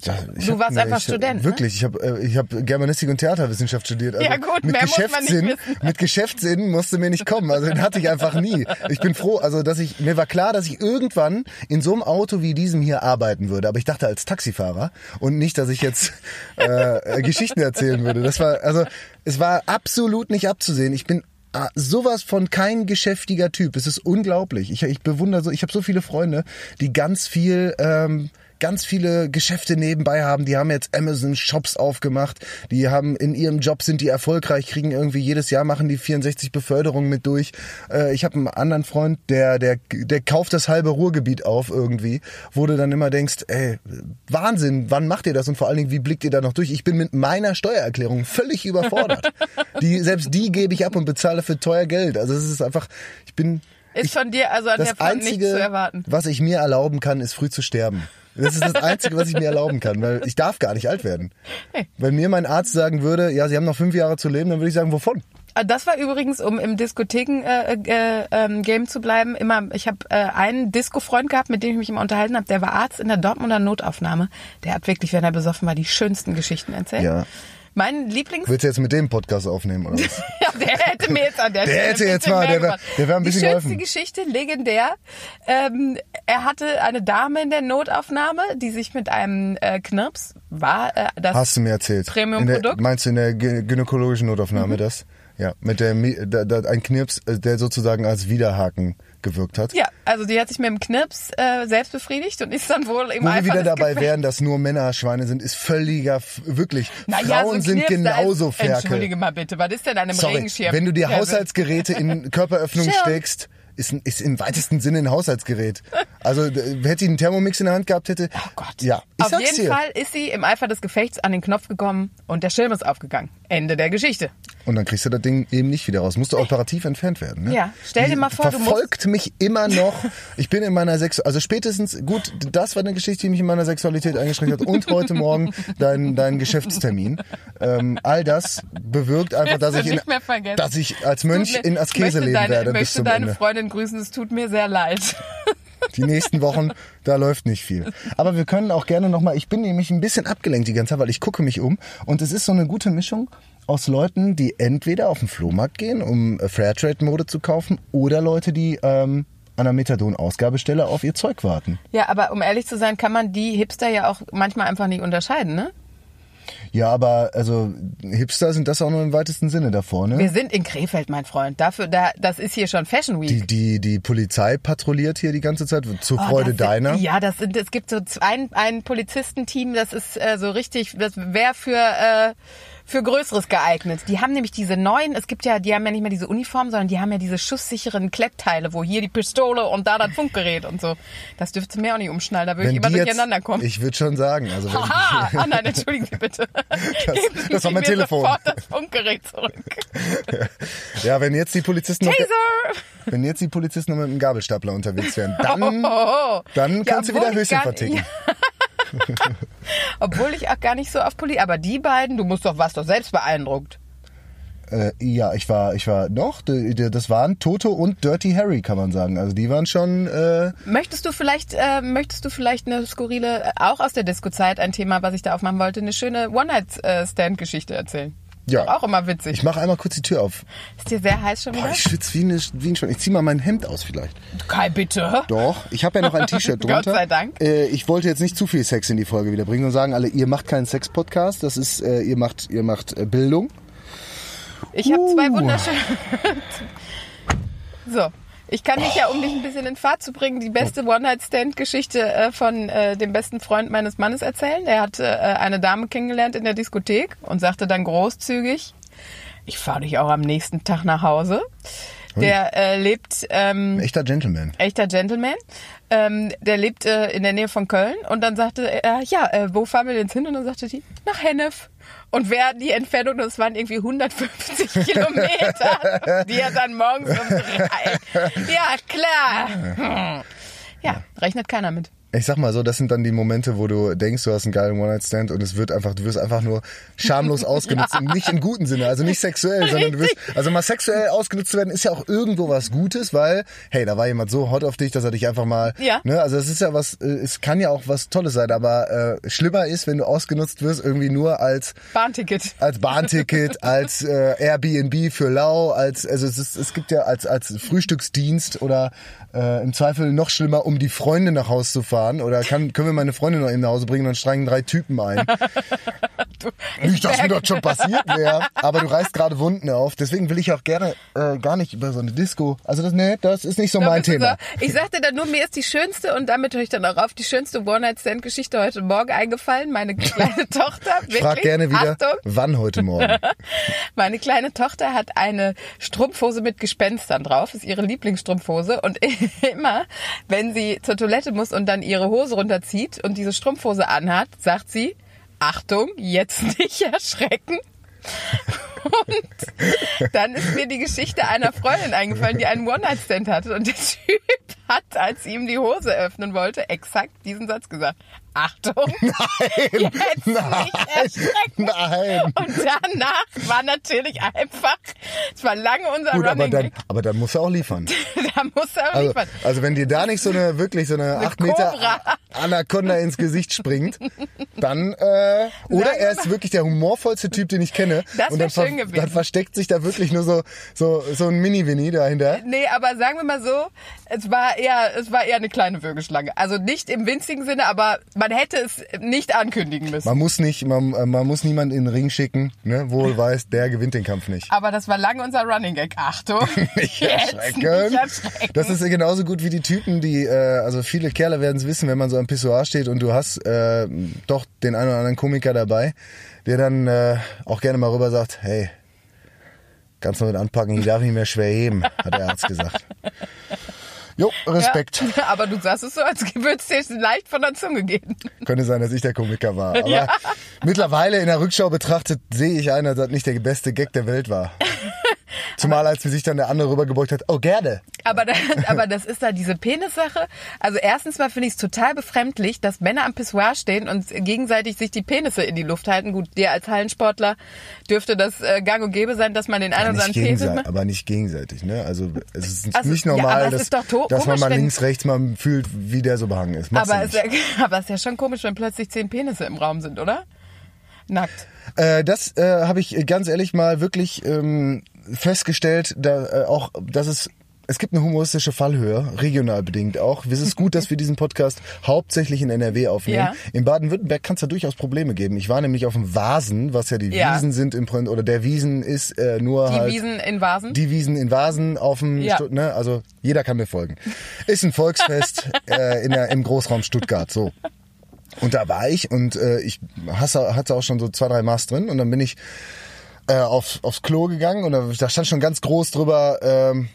Du hab- warst einfach ich, Student, ne? Wirklich, ich habe äh, ich hab Germanistik und Theaterwissenschaft studiert. Also Ja, gut, mit Geschäftssinn, mit Geschäftssinn musste mir nicht kommen. Also den hatte ich einfach nie. Ich bin froh, also dass ich mir war klar, dass ich irgendwann in so einem Auto wie diesem hier arbeiten würde. Aber ich dachte als Taxifahrer und nicht, dass ich jetzt äh, Geschichten erzählen würde. Das war also es war absolut nicht abzusehen. Ich bin Ah, sowas von kein geschäftiger Typ. Es ist unglaublich. Ich, ich bewundere so, ich habe so viele Freunde, die ganz viel, ähm, ganz viele Geschäfte nebenbei haben. Die haben jetzt Amazon Shops aufgemacht. Die haben in ihrem Job sind die erfolgreich, kriegen irgendwie jedes Jahr machen die 64 Beförderungen mit durch. Äh, ich habe einen anderen Freund, der der der kauft das halbe Ruhrgebiet auf irgendwie, wo du dann immer denkst, ey, Wahnsinn, wann macht ihr das und vor allen Dingen, wie blickt ihr da noch durch? Ich bin mit meiner Steuererklärung völlig überfordert. die selbst die gebe ich ab und bezahle für teuer Geld. Also es ist einfach, ich bin Ist von dir also an der das Front nichts zu einzige, erwarten. was ich mir erlauben kann, ist früh zu sterben. Das ist das Einzige, was ich mir erlauben kann, weil ich darf gar nicht alt werden. Wenn mir mein Arzt sagen würde, ja, Sie haben noch fünf Jahre zu leben, dann würde ich sagen, wovon? Ah, Das war übrigens, um im Diskotheken-Game äh, ähm, Game zu bleiben, immer, ich habe äh, einen Disco-Freund gehabt, mit dem ich mich immer unterhalten habe, der war Arzt in der Dortmunder Notaufnahme. Der hat wirklich, wenn er besoffen war, die schönsten Geschichten erzählt. Ja. Mein Lieblings... Willst du jetzt mit dem Podcast aufnehmen oder was? Ja, der hätte mir jetzt an der, Der Stelle hätte jetzt mal- der wär- gemacht. der wär ein bisschen Die schönste geholfen. Geschichte, legendär. Ähm, er hatte eine Dame in der Notaufnahme, die sich mit einem äh, Knirps war äh, das Hast du mir erzählt. Premium-Produkt? Meinst du in der gynäkologischen Notaufnahme das? Ja, mit der, da, da, ein Knirps, äh, der sozusagen als Widerhaken gewirkt hat. Ja, also die hat sich mit dem Knirps äh, selbst befriedigt und ist dann wohl im Wo wir wieder dabei wären, dass nur Männer Schweine sind, ist völliger, wirklich. Naja, Frauen so ein sind Knirps, da genauso ist, Ferkel. Entschuldige mal bitte, was ist denn an einem Sorry, Regenschirm? wenn du dir? Haushaltsgeräte in Körperöffnung steckst, ist, ein- ist im weitesten Sinne ein Haushaltsgerät. Also hätte ich einen Thermomix in der Hand gehabt, hätte. Oh Gott. Ja, ich Auf jeden dir. Fall ist sie im Eifer des Gefechts an den Knopf gekommen und der Schirm ist aufgegangen. Ende der Geschichte. Und dann kriegst du das Ding eben nicht wieder raus. Musste operativ entfernt werden. Ne? Ja, stell dir mal vor, du verfolgt mich immer noch. Ich bin in meiner Sex, also spätestens gut, das war eine Geschichte, die mich in meiner Sexualität eingeschränkt hat. Und heute Morgen dein dein Geschäftstermin. Ähm, all das bewirkt einfach, dass ich du in, nicht mehr vergessen. dass ich als Mönch in Askese leben deine, werde bis möchte zum deine Ende. Freundin grüßen, es tut mir sehr leid. Die nächsten Wochen, da läuft nicht viel. Aber wir können auch gerne nochmal, ich bin nämlich ein bisschen abgelenkt die ganze Zeit, weil ich gucke mich um und es ist so eine gute Mischung aus Leuten, die entweder auf den Flohmarkt gehen, um äh, Fairtrade-Mode zu kaufen, oder Leute, die ähm, an der Methadon-Ausgabestelle auf ihr Zeug warten. Ja, aber um ehrlich zu sein, kann man die Hipster ja auch manchmal einfach nicht unterscheiden, ne? Ja, aber also Hipster sind das auch nur im weitesten Sinne davor, ne? Wir sind in Krefeld, mein Freund. Dafür, da, das ist hier schon Fashion Week. Die, die, die Polizei patrouilliert hier die ganze Zeit, zur Oh, Freude das sind- deiner. Ja, das sind, es gibt so ein, ein Polizistenteam, das ist äh, so richtig, das wäre für, äh, für Größeres geeignet. Die haben nämlich diese neuen, es gibt ja, die haben ja nicht mehr diese Uniform, sondern die haben ja diese schusssicheren Klettteile, wo hier die Pistole und da das Funkgerät und so. Das dürfte mir auch nicht umschnallen, da würde ich immer durcheinander kommen. Ich würde schon sagen. Also wenn, Haha! Ah, nein, entschuldigen Sie bitte. Geben Sie das war mein Telefon. Das Funkgerät zurück. ja, wenn jetzt die Polizisten noch, Taser! wenn jetzt die Polizisten noch mit einem Gabelstapler unterwegs wären, dann, Oh, dann Ja, kannst du wieder Höschen verticken. Ja. Obwohl ich auch gar nicht so auf Poli, aber die beiden, du musst doch, warst doch selbst beeindruckt. Äh, ja, ich war, ich war, doch, d- das waren Toto und Dirty Harry, kann man sagen. Also die waren schon, äh, Möchtest du vielleicht, äh, möchtest du vielleicht eine skurrile, auch aus der Disco-Zeit, ein Thema, was ich da aufmachen wollte, eine schöne One-Night-Stand-Geschichte erzählen? Ja. Auch immer witzig. ich mache einmal kurz die Tür auf. Ist dir sehr heiß schon Boah, wieder? ich schwitze wie, eine, wie ein Schwein. Ich zieh mal mein Hemd aus vielleicht. Kai, bitte. Doch, ich habe ja noch ein T-Shirt drunter. Gott sei Dank. Äh, ich wollte jetzt nicht zu viel Sex in die Folge wieder bringen und sagen alle, ihr macht keinen Sex-Podcast, das ist, äh, ihr macht, ihr macht äh, Bildung. Ich habe zwei wunderschöne. so. Ich kann dich ja, um dich ein bisschen in Fahrt zu bringen, die beste One-Night-Stand-Geschichte äh, von äh, dem besten Freund meines Mannes erzählen. Er hat äh, eine Dame kennengelernt in der Diskothek und sagte dann großzügig, ich fahre dich auch am nächsten Tag nach Hause. Der äh, lebt ähm, Echter Gentleman. echter Gentleman. Ähm, der lebt äh, in der Nähe von Köln und dann sagte er, ja, äh, wo fahren wir denn hin? Und dann sagte die, nach Hennef. Und wer die Entfernung, das waren irgendwie 150 Kilometer, die er dann morgens um drei. Ja, klar. Hm. Ja, rechnet keiner mit. Ich sag mal so, das sind dann die Momente, wo du denkst, du hast einen geilen One-Night-Stand und es wird einfach, du wirst einfach nur schamlos ausgenutzt. Und nicht im guten Sinne, also nicht sexuell, sondern du wirst, also mal sexuell ausgenutzt zu werden, ist ja auch irgendwo was Gutes, weil, hey, da war jemand so hot auf dich, dass er dich einfach mal, Ja. ne, also es ist ja was, äh, es kann ja auch was Tolles sein, aber äh, schlimmer ist, wenn du ausgenutzt wirst, irgendwie nur als Bahnticket. als Bahnticket, als äh, Airbnb für Lau, als also es, ist, es gibt ja als als Frühstücksdienst oder äh, im Zweifel noch schlimmer, um die Freunde nach Hause zu fahren oder kann können wir meine Freundin noch eben nach Hause bringen, dann steigen drei Typen ein. Nicht, dass mir das schon passiert wäre, aber du reißt gerade Wunden auf. Deswegen will ich auch gerne äh, gar nicht über so eine Disco. Also das nee, das ist nicht so Da mein Thema. So, ich sagte dann nur, mir ist die schönste und damit höre ich dann auch auf, die schönste One-Night-Stand-Geschichte heute Morgen eingefallen. Meine kleine Tochter, Ich frag wirklich, gerne wieder, Achtung, wann heute Morgen. Meine kleine Tochter hat eine Strumpfhose mit Gespenstern drauf, ist ihre Lieblingsstrumpfhose. Und immer, wenn sie zur Toilette muss und dann ihre Hose runterzieht und diese Strumpfhose anhat, sagt sie, Achtung, jetzt nicht erschrecken. Und dann ist mir die Geschichte einer Freundin eingefallen, die einen One-Night-Stand hatte. Und der Typ hat, als sie ihm die Hose öffnen wollte, exakt diesen Satz gesagt. Achtung, jetzt nicht erschrecken. Nein. Und danach war natürlich einfach, es war lange unser Gut, aber Running dann, Gag. aber dann muss er auch liefern. Da muss er auch Also, liefern. also wenn dir da nicht so eine wirklich so eine 8 Meter Cobra. Anaconda ins Gesicht springt, dann äh, oder er ist wirklich der humorvollste Typ, den ich kenne. Das und dann, ver schön gewesen. dann versteckt sich da wirklich nur so so so ein Mini-Winnie dahinter. Nee, aber sagen wir mal so, es war eher, es war eher eine kleine Würgeschlange. Also nicht im winzigen Sinne, aber man hätte es nicht ankündigen müssen. Man muss nicht, man, äh, man muss niemanden in den Ring schicken, ne? Wohl weiß, der gewinnt den Kampf nicht. Aber das war lange unser Running Gag. Achtung, Nicht erschrecken. nicht erschrecken. Das ist genauso gut wie die Typen, die, äh, also viele Kerle werden es wissen, wenn man so am Pissoir steht und du hast äh, doch den einen oder anderen Komiker dabei, der dann äh, auch gerne mal rüber sagt, hey, kannst du mit anpacken, ich darf nicht mehr schwer heben, hat der Arzt gesagt. Jo, Respekt. Ja, aber du sagst es so, als würde es dir leicht von der Zunge gehen. Könnte sein, dass ich der Komiker war. Aber Ja. mittlerweile in der Rückschau betrachtet sehe ich einen, dass das nicht der beste Gag der Welt war. Zumal als sich dann der andere rübergebeugt hat, oh gerne. Aber, das, aber das ist da diese Penissache. Also erstens mal finde ich es total befremdlich, dass Männer am Pissoir stehen und gegenseitig sich die Penisse in die Luft halten. Gut, dir als Hallensportler dürfte das äh, gang und gäbe sein, dass man den einen oder nicht anderen Penis... aber nicht gegenseitig, ne? Also es ist Also, nicht ja, normal, es dass, dass man mal links, rechts mal fühlt, wie der so behangen ist. Aber es, ja, aber es ist ja schon komisch, wenn plötzlich zehn Penisse im Raum sind, oder? Nackt. Äh, das äh, habe ich ganz ehrlich mal wirklich ähm, festgestellt, da, äh, auch, dass es es gibt eine humoristische Fallhöhe, regional bedingt auch. Es ist gut, dass wir diesen Podcast hauptsächlich in NRW aufnehmen. Ja. In Baden-Württemberg kann es da durchaus Probleme geben. Ich war nämlich auf dem Vasen, was ja die Ja. Wiesen sind im Prinzip, oder der Wiesen ist äh, nur Die halt Wiesen in Vasen. die Wiesen in Vasen auf dem, Ja. Stu- ne, also jeder kann mir folgen. Ist ein Volksfest äh, in der, im Großraum Stuttgart, so. Und da war ich und äh, ich hasse, hatte auch schon so zwei, drei Maß drin und dann bin ich äh, auf, aufs Klo gegangen und da, da stand schon ganz groß drüber, ähm,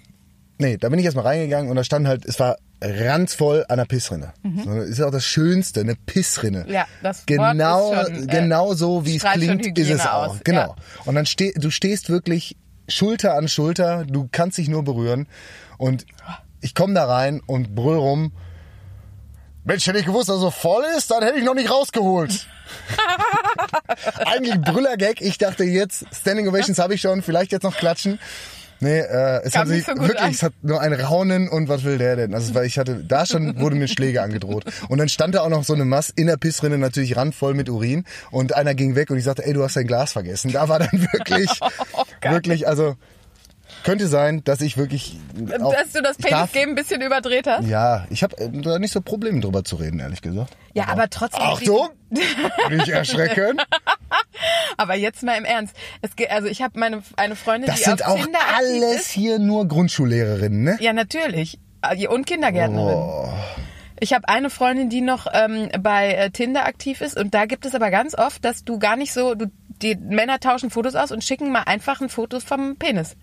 nee, da bin ich erstmal reingegangen und da stand halt, es war ranzvoll an der Pissrinne. So, das ist auch das Schönste, eine Pissrinne. Mhm. Ja, das Wort genau, ist schon, äh, genau so wie es klingt, ist es auch. aus, Genau. ja. Und dann steh, du stehst wirklich Schulter an Schulter, du kannst dich nur berühren und ich komme da rein und brüll rum. Mensch, hätte ich gewusst, dass er so voll ist, dann hätte ich noch nicht rausgeholt. Eigentlich Brüllergag. Ich dachte jetzt, Standing Ovations habe ich schon, vielleicht jetzt noch klatschen. Nee, äh, es Kam hat sich wirklich, an. es hat nur ein Raunen und was will der denn? Also weil ich hatte, da schon wurde mir Schläge angedroht. Und dann stand da auch noch so eine Mass in der Pissrinne natürlich randvoll mit Urin und einer ging weg und ich sagte, ey, du hast dein Glas vergessen. Da war dann wirklich, Oh wirklich, also könnte sein, dass ich wirklich, auch, Dass du das Penis-Game ein bisschen überdreht hast? Ja, ich habe da nicht so Probleme drüber zu reden, ehrlich gesagt. Ja, aber trotzdem. Achtung, nicht erschrecken. Aber jetzt mal im Ernst. Es, ge- also ich habe meine eine Freundin, Das die sind auf auch Tinder aktiv alles ist. hier nur Grundschullehrerinnen, ne? Ja, natürlich. Äh, Und Kindergärtnerin. Oh. Ich habe eine Freundin, die noch ähm, bei äh, Tinder aktiv ist und da gibt es aber ganz oft, dass du gar nicht so, du, die Männer tauschen Fotos aus und schicken mal einfach ein Foto vom Penis.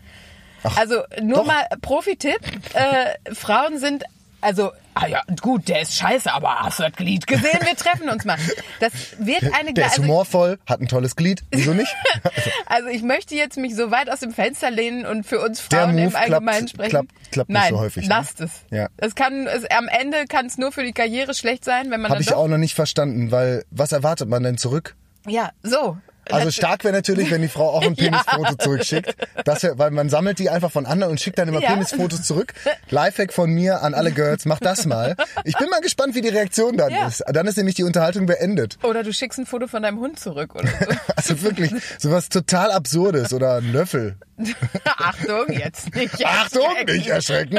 Also nur doch. mal Profi-Tipp, äh, Frauen sind also, ah ja, gut, der ist scheiße, aber hast du das Glied gesehen? Wir treffen uns mal. Das wird eine Der ist also, humorvoll, hat ein tolles Glied, wieso nicht? also ich möchte jetzt mich so weit aus dem Fenster lehnen und für uns Frauen im Allgemeinen klappt- sprechen. klappt- klappt nicht Nein, so häufig, ne? lasst es. Ja. Es kann, es, am Ende kann es nur für die Karriere schlecht sein, wenn man Habe ich auch noch nicht verstanden, weil was erwartet man denn zurück? Ja, so. Also stark wäre natürlich, wenn die Frau auch ein Ja. Penisfoto zurückschickt. Das wär, weil man sammelt die einfach von anderen und schickt dann immer Ja. Penisfotos zurück. Lifehack von mir an alle Girls, macht das mal. Ich bin mal gespannt, wie die Reaktion dann Ja. ist. Dann ist nämlich die Unterhaltung beendet. Oder du schickst ein Foto von deinem Hund zurück oder so. Also wirklich, sowas total Absurdes oder ein Löffel. Achtung, jetzt nicht. Achtung, erschrecken. nicht erschrecken.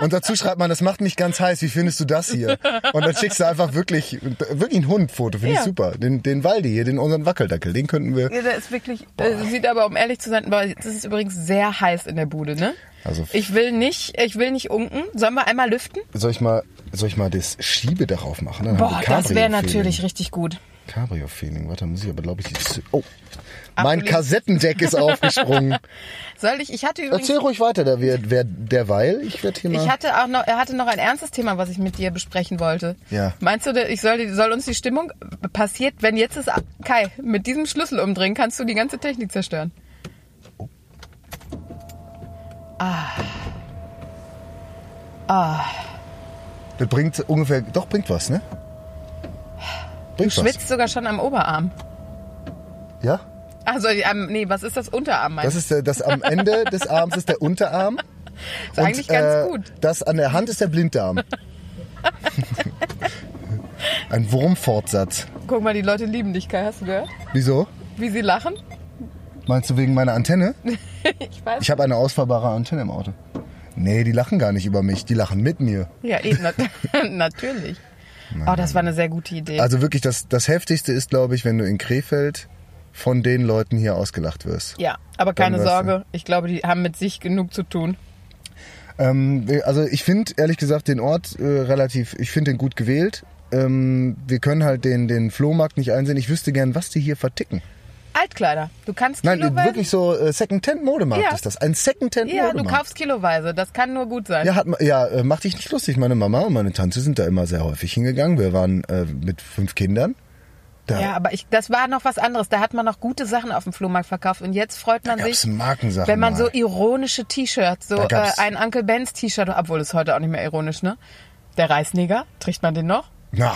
Und dazu schreibt man, das macht mich ganz heiß, wie findest du das hier? Und dann schickst du einfach wirklich, wirklich ein Hundfoto, finde Ja. ich super. Den, den Waldi hier, den unseren Wackeldackel, den könnten wir. Ja, der ist wirklich, äh, sieht aber, um ehrlich zu sein, das ist übrigens sehr heiß in der Bude, ne? Also- ich will nicht, ich will nicht unken. Sollen wir einmal lüften? Soll ich mal, soll ich mal das Schiebedach aufmachen? Dann haben Boah, das wäre natürlich richtig gut. Cabrio-Feeling. Warte, muss ich aber, glaube ich, die- oh. Mein du Kassettendeck ist aufgesprungen. Soll ich, ich hatte übrigens, Erzähl ruhig weiter, der, wer, wer, derweil. Ich werde hier mal. ich hatte auch noch, er hatte noch ein ernstes Thema, was ich mit dir besprechen wollte. Ja. Meinst du, ich soll, soll uns die Stimmung passiert, wenn jetzt ist, Kai, mit diesem Schlüssel umdrehen, kannst du die ganze Technik zerstören. das bringt ungefähr, doch, bringt was, ne? Du Bringt was. schwitzt sogar schon am Oberarm. Ja? Also, am, nee, was ist das Unterarm, meinst Das ist der, das am Ende des Arms ist der Unterarm. Ist eigentlich ganz äh, gut. Das an der Hand ist der Blinddarm. Ein Wurmfortsatz. Guck mal, die Leute lieben dich, Kai, hast du gehört? Wieso? Wie sie lachen? Meinst du wegen meiner Antenne? Ich weiß. Ich habe eine ausfahrbare Antenne im Auto. Nee, die lachen gar nicht über mich, die lachen mit mir. ja, eben, nat natürlich. Oh, das war eine sehr gute Idee. Also wirklich, das, das Heftigste ist, glaube ich, wenn du in Krefeld von den Leuten hier ausgelacht wirst. ja, aber keine Sorge. Ich glaube, die haben mit sich genug zu tun. Ähm, also ich finde ehrlich gesagt den Ort äh, relativ, ich finde den gut gewählt. Ähm, wir können halt den, den Flohmarkt nicht einsehen. Ich wüsste gern, was die hier verticken. Altkleider. Du kannst Nein, kiloweise. wirklich so äh, Second-Tent-Modemarkt Ja. ist das. Ein Second-Tent-Modemarkt. Ja, du kaufst kiloweise. Das kann nur gut sein. Ja, hat, ja, äh, mach dich nicht lustig. Meine Mama und meine Tante sind da immer sehr häufig hingegangen. Wir waren äh, mit fünf Kindern. Da Ja, aber ich, das war noch was anderes. Da hat man noch gute Sachen auf dem Flohmarkt verkauft. Und jetzt freut man sich, wenn man mal. so ironische T-Shirts, so äh, ein Uncle Ben's T-Shirt, obwohl es heute auch nicht mehr ironisch, ne? Der Reisneger, trägt man den noch? Na,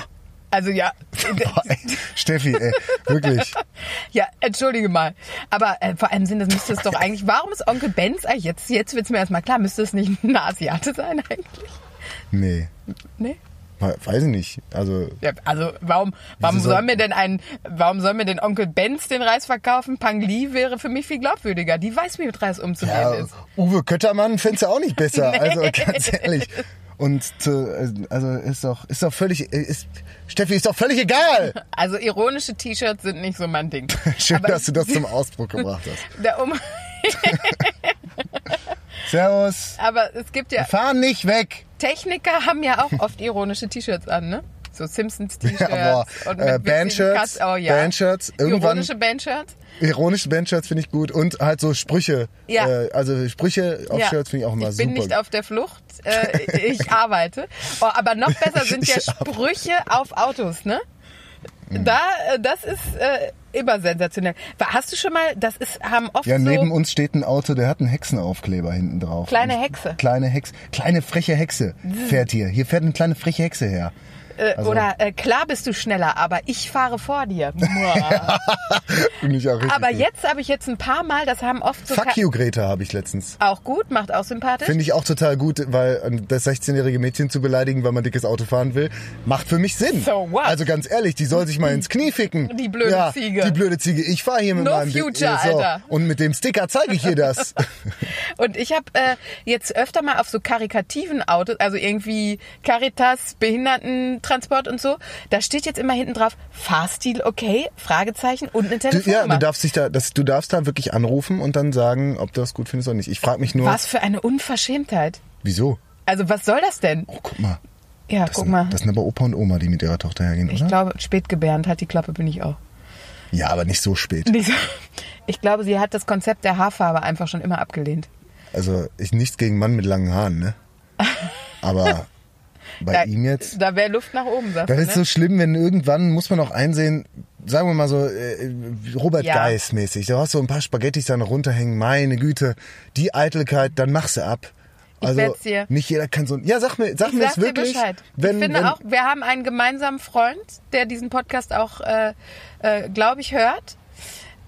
Also ja, boah, ey, Steffi, ey, wirklich. ja, entschuldige mal. Aber äh, vor allem sind das müsste es doch eigentlich. Warum ist Onkel Benz eigentlich jetzt? Jetzt wird's mir erstmal klar. Müsste es nicht ein Asiate sein eigentlich? Nee, Nee. Weiß ich nicht. Also, Ja, also warum, warum Wieso soll soll- mir denn ein, warum soll mir denn Onkel Benz den Reis verkaufen? Pang Li wäre für mich viel glaubwürdiger. Die weiß, wie mit Reis umzugehen ja, ist. Uwe Köttermann fänd's ja auch nicht besser. Also ganz ehrlich. Und zu, also ist doch, ist doch völlig, ist, Steffi, ist doch völlig egal. Also ironische T-Shirts sind nicht so mein Ding. Schön, Aber dass du das zum Ausdruck gebracht hast. Der um, Servus. aber es gibt ja Fahren nicht weg. Techniker haben ja auch oft ironische T-Shirts an, ne? So Simpsons-T-Shirts. Ja, boah. und Äh, Bandshirts. Oh, ja. Bandshirts, Ironische Bandshirts. Ironische Bandshirts finde ich gut und halt so Sprüche. Ja. Äh, also Sprüche auf Ja. Shirts finde ich auch immer ich super. bin nicht auf der Flucht, äh, ich arbeite. Oh, aber noch besser sind ja Ich Sprüche auf Autos, ne? Mhm. Da, äh, das ist äh, immer sensationell. Hast du schon mal, das ist, haben oft ja, so neben uns steht ein Auto, der hat einen Hexenaufkleber hinten drauf. kleine Hexe. Kleine Hexe, kleine freche Hexe fährt hier. Hier fährt eine kleine freche Hexe her. Äh, Also- oder äh, klar bist du schneller, aber ich fahre vor dir. Finde ich auch richtig aber jetzt habe ich jetzt ein paar Mal, das haben oft so Fuck you, Greta, habe ich letztens. auch gut, macht auch sympathisch. Finde ich auch total gut, weil äh, das 16-jährige Mädchen zu beleidigen, weil man dickes Auto fahren will, macht für mich Sinn. So what? Also ganz ehrlich, die soll sich mal ins Knie ficken. Die blöde ja, Ziege. Die blöde Ziege. Ich fahre hier mit No meinem future, so. Alter. Und mit dem Sticker zeige ich ihr das. Und ich habe äh, jetzt öfter mal auf so karikativen Autos, also irgendwie Caritas, Behindertentransport und so, da steht jetzt immer hinten drauf, Fahrstil okay, Fragezeichen und eine Du, ja, Telefonnummer. du darfst dich da, das, du darfst da wirklich anrufen und dann sagen, ob du das gut findest oder nicht. Ich frage mich nur, was für eine Unverschämtheit. wieso? Also was soll das denn? Oh, guck mal. Ja, Das guck sind, mal. das sind aber Opa und Oma, die mit ihrer Tochter hergehen, Ich oder? glaube, spätgebärend hat die Klappe, bin ich auch. Ja, aber nicht so spät. Nicht so- Ich glaube, sie hat das Konzept der Haarfarbe einfach schon immer abgelehnt. Also ich nichts gegen Mann mit langen Haaren, ne? Aber bei da, ihm jetzt. Da wäre Luft nach oben, sagst Das du, ist ne? so schlimm, wenn irgendwann muss man auch einsehen, sagen wir mal so, äh, Robert Ja. Geis mäßig. Du hast so ein paar Spaghettis da noch runterhängen, meine Güte, die Eitelkeit, dann machst du ab. Also nicht jeder kann so. Ja, sag mir, sag Ich mir sag es wirklich. Bescheid. Wenn, ich finde wenn, auch, wir haben einen gemeinsamen Freund, der diesen Podcast auch, äh, äh, glaube ich, hört.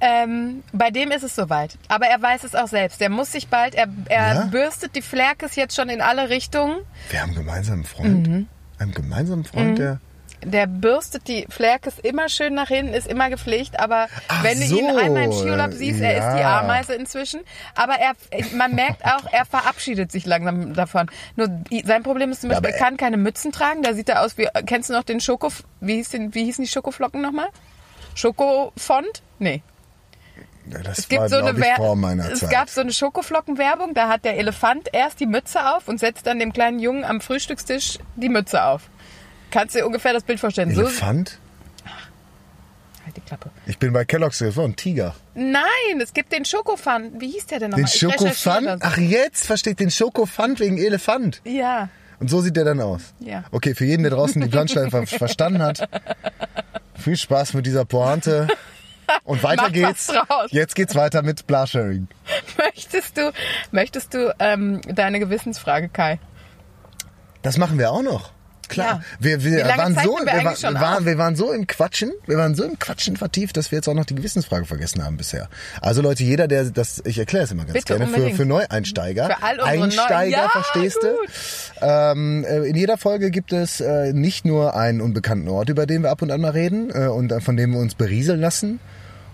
Ähm, bei dem ist es soweit. Aber er weiß es auch selbst. Der muss sich bald, er, er Ja? bürstet die Flerkes jetzt schon in alle Richtungen. Wir haben einen gemeinsamen Freund. Mhm. Einen gemeinsamen Freund, der. Der bürstet die Flerkes immer schön nach hinten, ist immer gepflegt, aber Ach wenn du so, ihn einmal im Skiurlaub siehst, er ist die ja. Ameise inzwischen. Aber er, man merkt auch, er verabschiedet sich langsam davon. Nur sein Problem ist zum Ja, Beispiel, aber er kann keine Mützen tragen. Da sieht er aus wie, kennst du noch den Schoko, wie, hieß den, wie hießen die Schokoflocken nochmal? Schokofond? Nee. Ja, das Es gibt war, so eine ich, vor meiner Es Zeit. gab so eine Schokoflockenwerbung, da hat der Elefant erst die Mütze auf und setzt dann dem kleinen Jungen am Frühstückstisch die Mütze auf. Kannst du dir ungefähr das Bild vorstellen? Elefant? So, halt die Klappe. Ich bin bei Kellogg's ein Tiger. Nein, es gibt den Schokofan. Wie hieß der denn Den nochmal? Ich Schokofant? das. Ach, jetzt versteht den Schokofant wegen Elefant. Ja. Und so sieht der dann aus. Ja. Okay, für jeden, der draußen die ver verstanden hat, viel Spaß mit dieser Pointe. Und weiter geht's. Jetzt geht's weiter mit Blasharing. Möchtest du, möchtest du ähm, deine Gewissensfrage, Kai? Das machen wir auch noch. Klar. Ja. Wir, wir, waren so, wir wir, war, schon wir, waren, auf? wir waren so im Quatschen, wir waren so im Quatschen vertieft, dass wir jetzt auch noch die Gewissensfrage vergessen haben bisher. Also Leute, jeder, der das, ich erkläre es immer ganz Bitte, gerne, für, für Neueinsteiger. Für all Einsteiger, Neu- Ja, verstehst du? Ähm, äh, in jeder Folge gibt es äh, nicht nur einen unbekannten Ort, über den wir ab und an mal reden äh, und äh, von dem wir uns berieseln lassen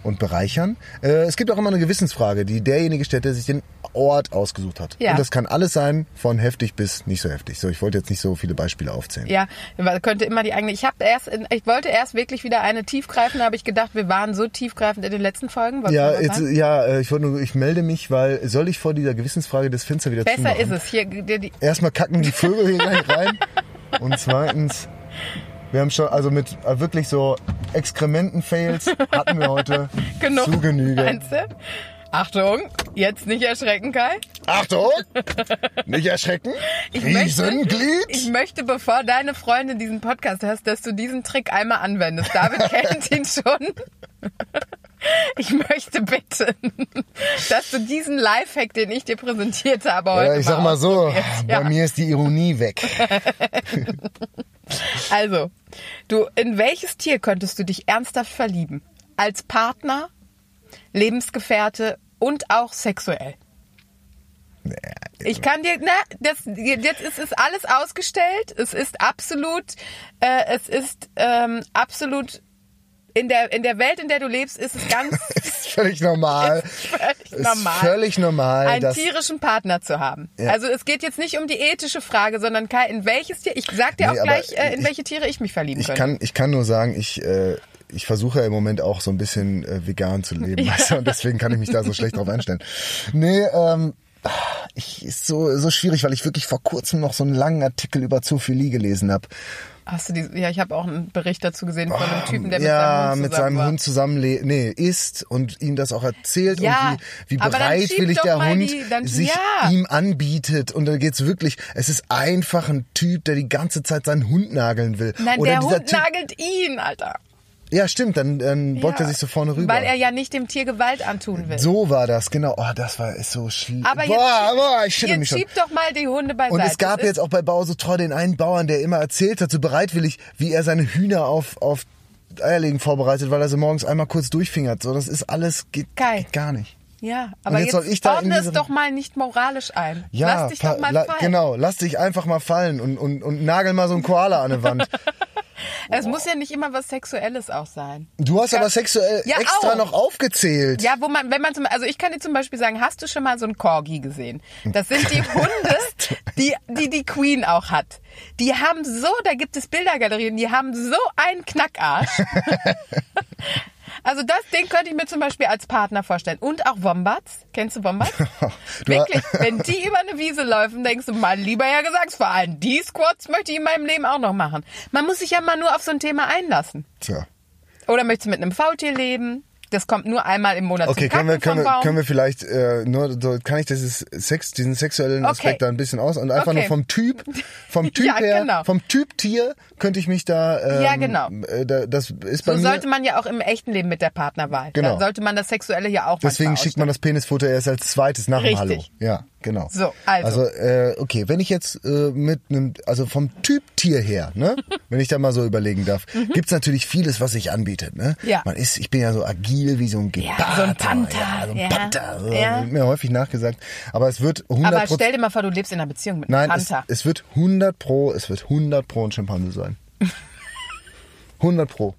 und bereichern. Äh, es gibt auch immer eine Gewissensfrage, die derjenige stellt, der sich den Ort ausgesucht hat. Ja. Und das kann alles sein, von heftig bis nicht so heftig. So, ich wollte jetzt nicht so viele Beispiele aufzählen. Ja, weil könnte immer die eigene. Ich habe erst, ich wollte erst wirklich wieder eine tiefgreifende, habe ich gedacht, wir waren so tiefgreifend in den letzten Folgen. Ja, jetzt, ja, äh, ich wollte nur, ich melde mich, weil soll ich vor dieser Gewissensfrage das Fenster wieder Besser zumachen? ist es. Hier, die, die, Erstmal kacken die Vögel hier rein und zweitens, wir haben schon, also mit äh, wirklich so Exkrementen-Fails hatten wir heute genug. zu Genüge. Meinst du? Achtung, jetzt nicht erschrecken, Kai. Achtung, nicht erschrecken, Ich möchte, Riesenglied. ich möchte, bevor deine Freundin diesen Podcast hörst, dass du diesen Trick einmal anwendest. David kennt ihn schon. Ich möchte bitten, dass du diesen Lifehack, den ich dir präsentiert habe, heute Ja, ich sag mal so, ausprobierst. bei Ja. mir ist die Ironie weg. Also, du, in welches Tier könntest du dich ernsthaft verlieben? Als Partner, Lebensgefährte und auch sexuell? Ich kann dir, na, das, jetzt ist es alles ausgestellt. Es ist absolut, äh, es ist ähm, absolut in der in der Welt, in der du lebst, ist es ganz ist völlig normal. völlig Ist normal, völlig normal, einen tierischen Partner zu haben. Ja. Also es geht jetzt nicht um die ethische Frage, sondern Kai, in welches Tier? Ich sag dir Nee, auch gleich, äh, in ich- welche Tiere ich mich verlieben Ich könnte. kann, ich kann nur sagen, ich, äh, ich versuche ja im Moment auch so ein bisschen äh, vegan zu leben, weißt du, und deswegen kann ich mich da so schlecht drauf einstellen. Nee, ähm, ich ist so so schwierig, weil ich wirklich vor kurzem noch so einen langen Artikel über Zoophilie gelesen habe. Hast du die, ja, ich habe auch einen Bericht dazu gesehen von einem Typen, der mit ja, seinem Hund mit zusammen seinem. Hund zusammenlebt, nee, isst und ihm das auch erzählt Ja, und wie, wie dann bereitwillig der Hund die- dann- sich ja. ihm anbietet. Und da geht's wirklich, es ist einfach ein Typ, der die ganze Zeit seinen Hund nageln will. Nein, Oder der Hund Typ, nagelt ihn, Alter. Ja, stimmt, dann, dann beugt Ja, er sich so vorne rüber. Weil er ja nicht dem Tier Gewalt antun will. so war das, genau. Oh, das war ist so schlimm. aber jetzt, boah, boah, ich jetzt mich schon. schieb doch mal die Hunde beiseite. Und es gab jetzt auch bei Bau so treu den einen Bauern, der immer erzählt hat, so bereitwillig, wie er seine Hühner auf, auf Eierlegen vorbereitet, weil er sie morgens einmal kurz durchfingert. So, das ist alles, geht, Geil. geht gar nicht. Ja, aber jetzt jetzt, soll ich da es doch mal nicht moralisch ein. Ja, Lass dich doch mal fallen. genau, lass dich einfach mal fallen und, und, und nagel mal so einen Koala an die Wand. Es muss ja nicht immer was Sexuelles auch sein. Du hast aber sexuell Ja, extra auch. noch aufgezählt. Ja, wo man, wenn man zum, also ich kann dir zum Beispiel sagen, hast du schon mal so einen Corgi gesehen? Das sind die Hunde, die, die die Queen auch hat. Die haben so, da gibt es Bildergalerien, die haben so einen Knackarsch. Also das, den könnte ich mir zum Beispiel als Partner vorstellen. Und auch Wombats. Kennst du Wombats? Du- Wirklich, wenn die über eine Wiese laufen, denkst du, mein lieber Herr Gesangsverein, die Squats möchte ich in meinem Leben auch noch machen. Man muss sich ja mal nur auf so ein Thema einlassen. Tja. Oder möchtest du mit einem Faultier leben? Das kommt nur einmal im Monat Okay, können wir, können wir, können wir vielleicht äh, nur so kann ich dieses Sex, diesen sexuellen Okay. Aspekt da ein bisschen aus und einfach Okay. nur vom Typ, vom Typ Ja, her, genau. vom Typ Tier könnte ich mich da. Ähm, Ja, genau. Äh, da, das ist bei so mir. sollte man ja auch im echten Leben mit der Partnerwahl. Genau. Da sollte man das Sexuelle ja auch Deswegen schickt man das Penisfoto erst als zweites nach dem Hallo. Richtig. Ja, genau. So, also. äh, okay, wenn ich jetzt äh, mit einem, also vom Typ Tier her, ne, wenn ich da mal so überlegen darf, gibt's natürlich vieles, was sich anbietet, ne? Mhm. Ja. Man ist, ich bin ja so agil wie so ein Ja, Gepard. so ein Panther, Ja, so ein ja. Panther. So, Ja. Wird mir häufig nachgesagt. Aber es wird 100 Aber stell dir mal vor, du lebst in einer Beziehung mit einem Nein, es, Panther. es wird 100 pro, es wird 100 pro ein Schimpanse sein. 100 pro.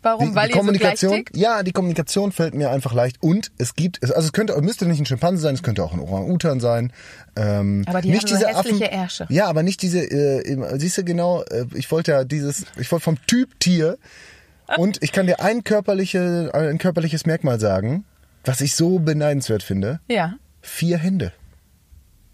Warum? Die, Weil die so Kommunikation, tickt? ja, die Kommunikation fällt mir einfach leicht. Und es gibt, also es könnte, müsste nicht ein Schimpanse sein, es könnte auch ein Orang-Utan sein. Ähm, Aber die nicht haben so diese hässliche Affen, Ärsche. Ja, aber nicht diese, äh, siehst du genau, äh, ich wollte ja dieses, ich wollte vom Typ Tier und ich kann dir ein, körperliche, ein körperliches Merkmal sagen, was ich so beneidenswert finde. Ja. Vier Hände.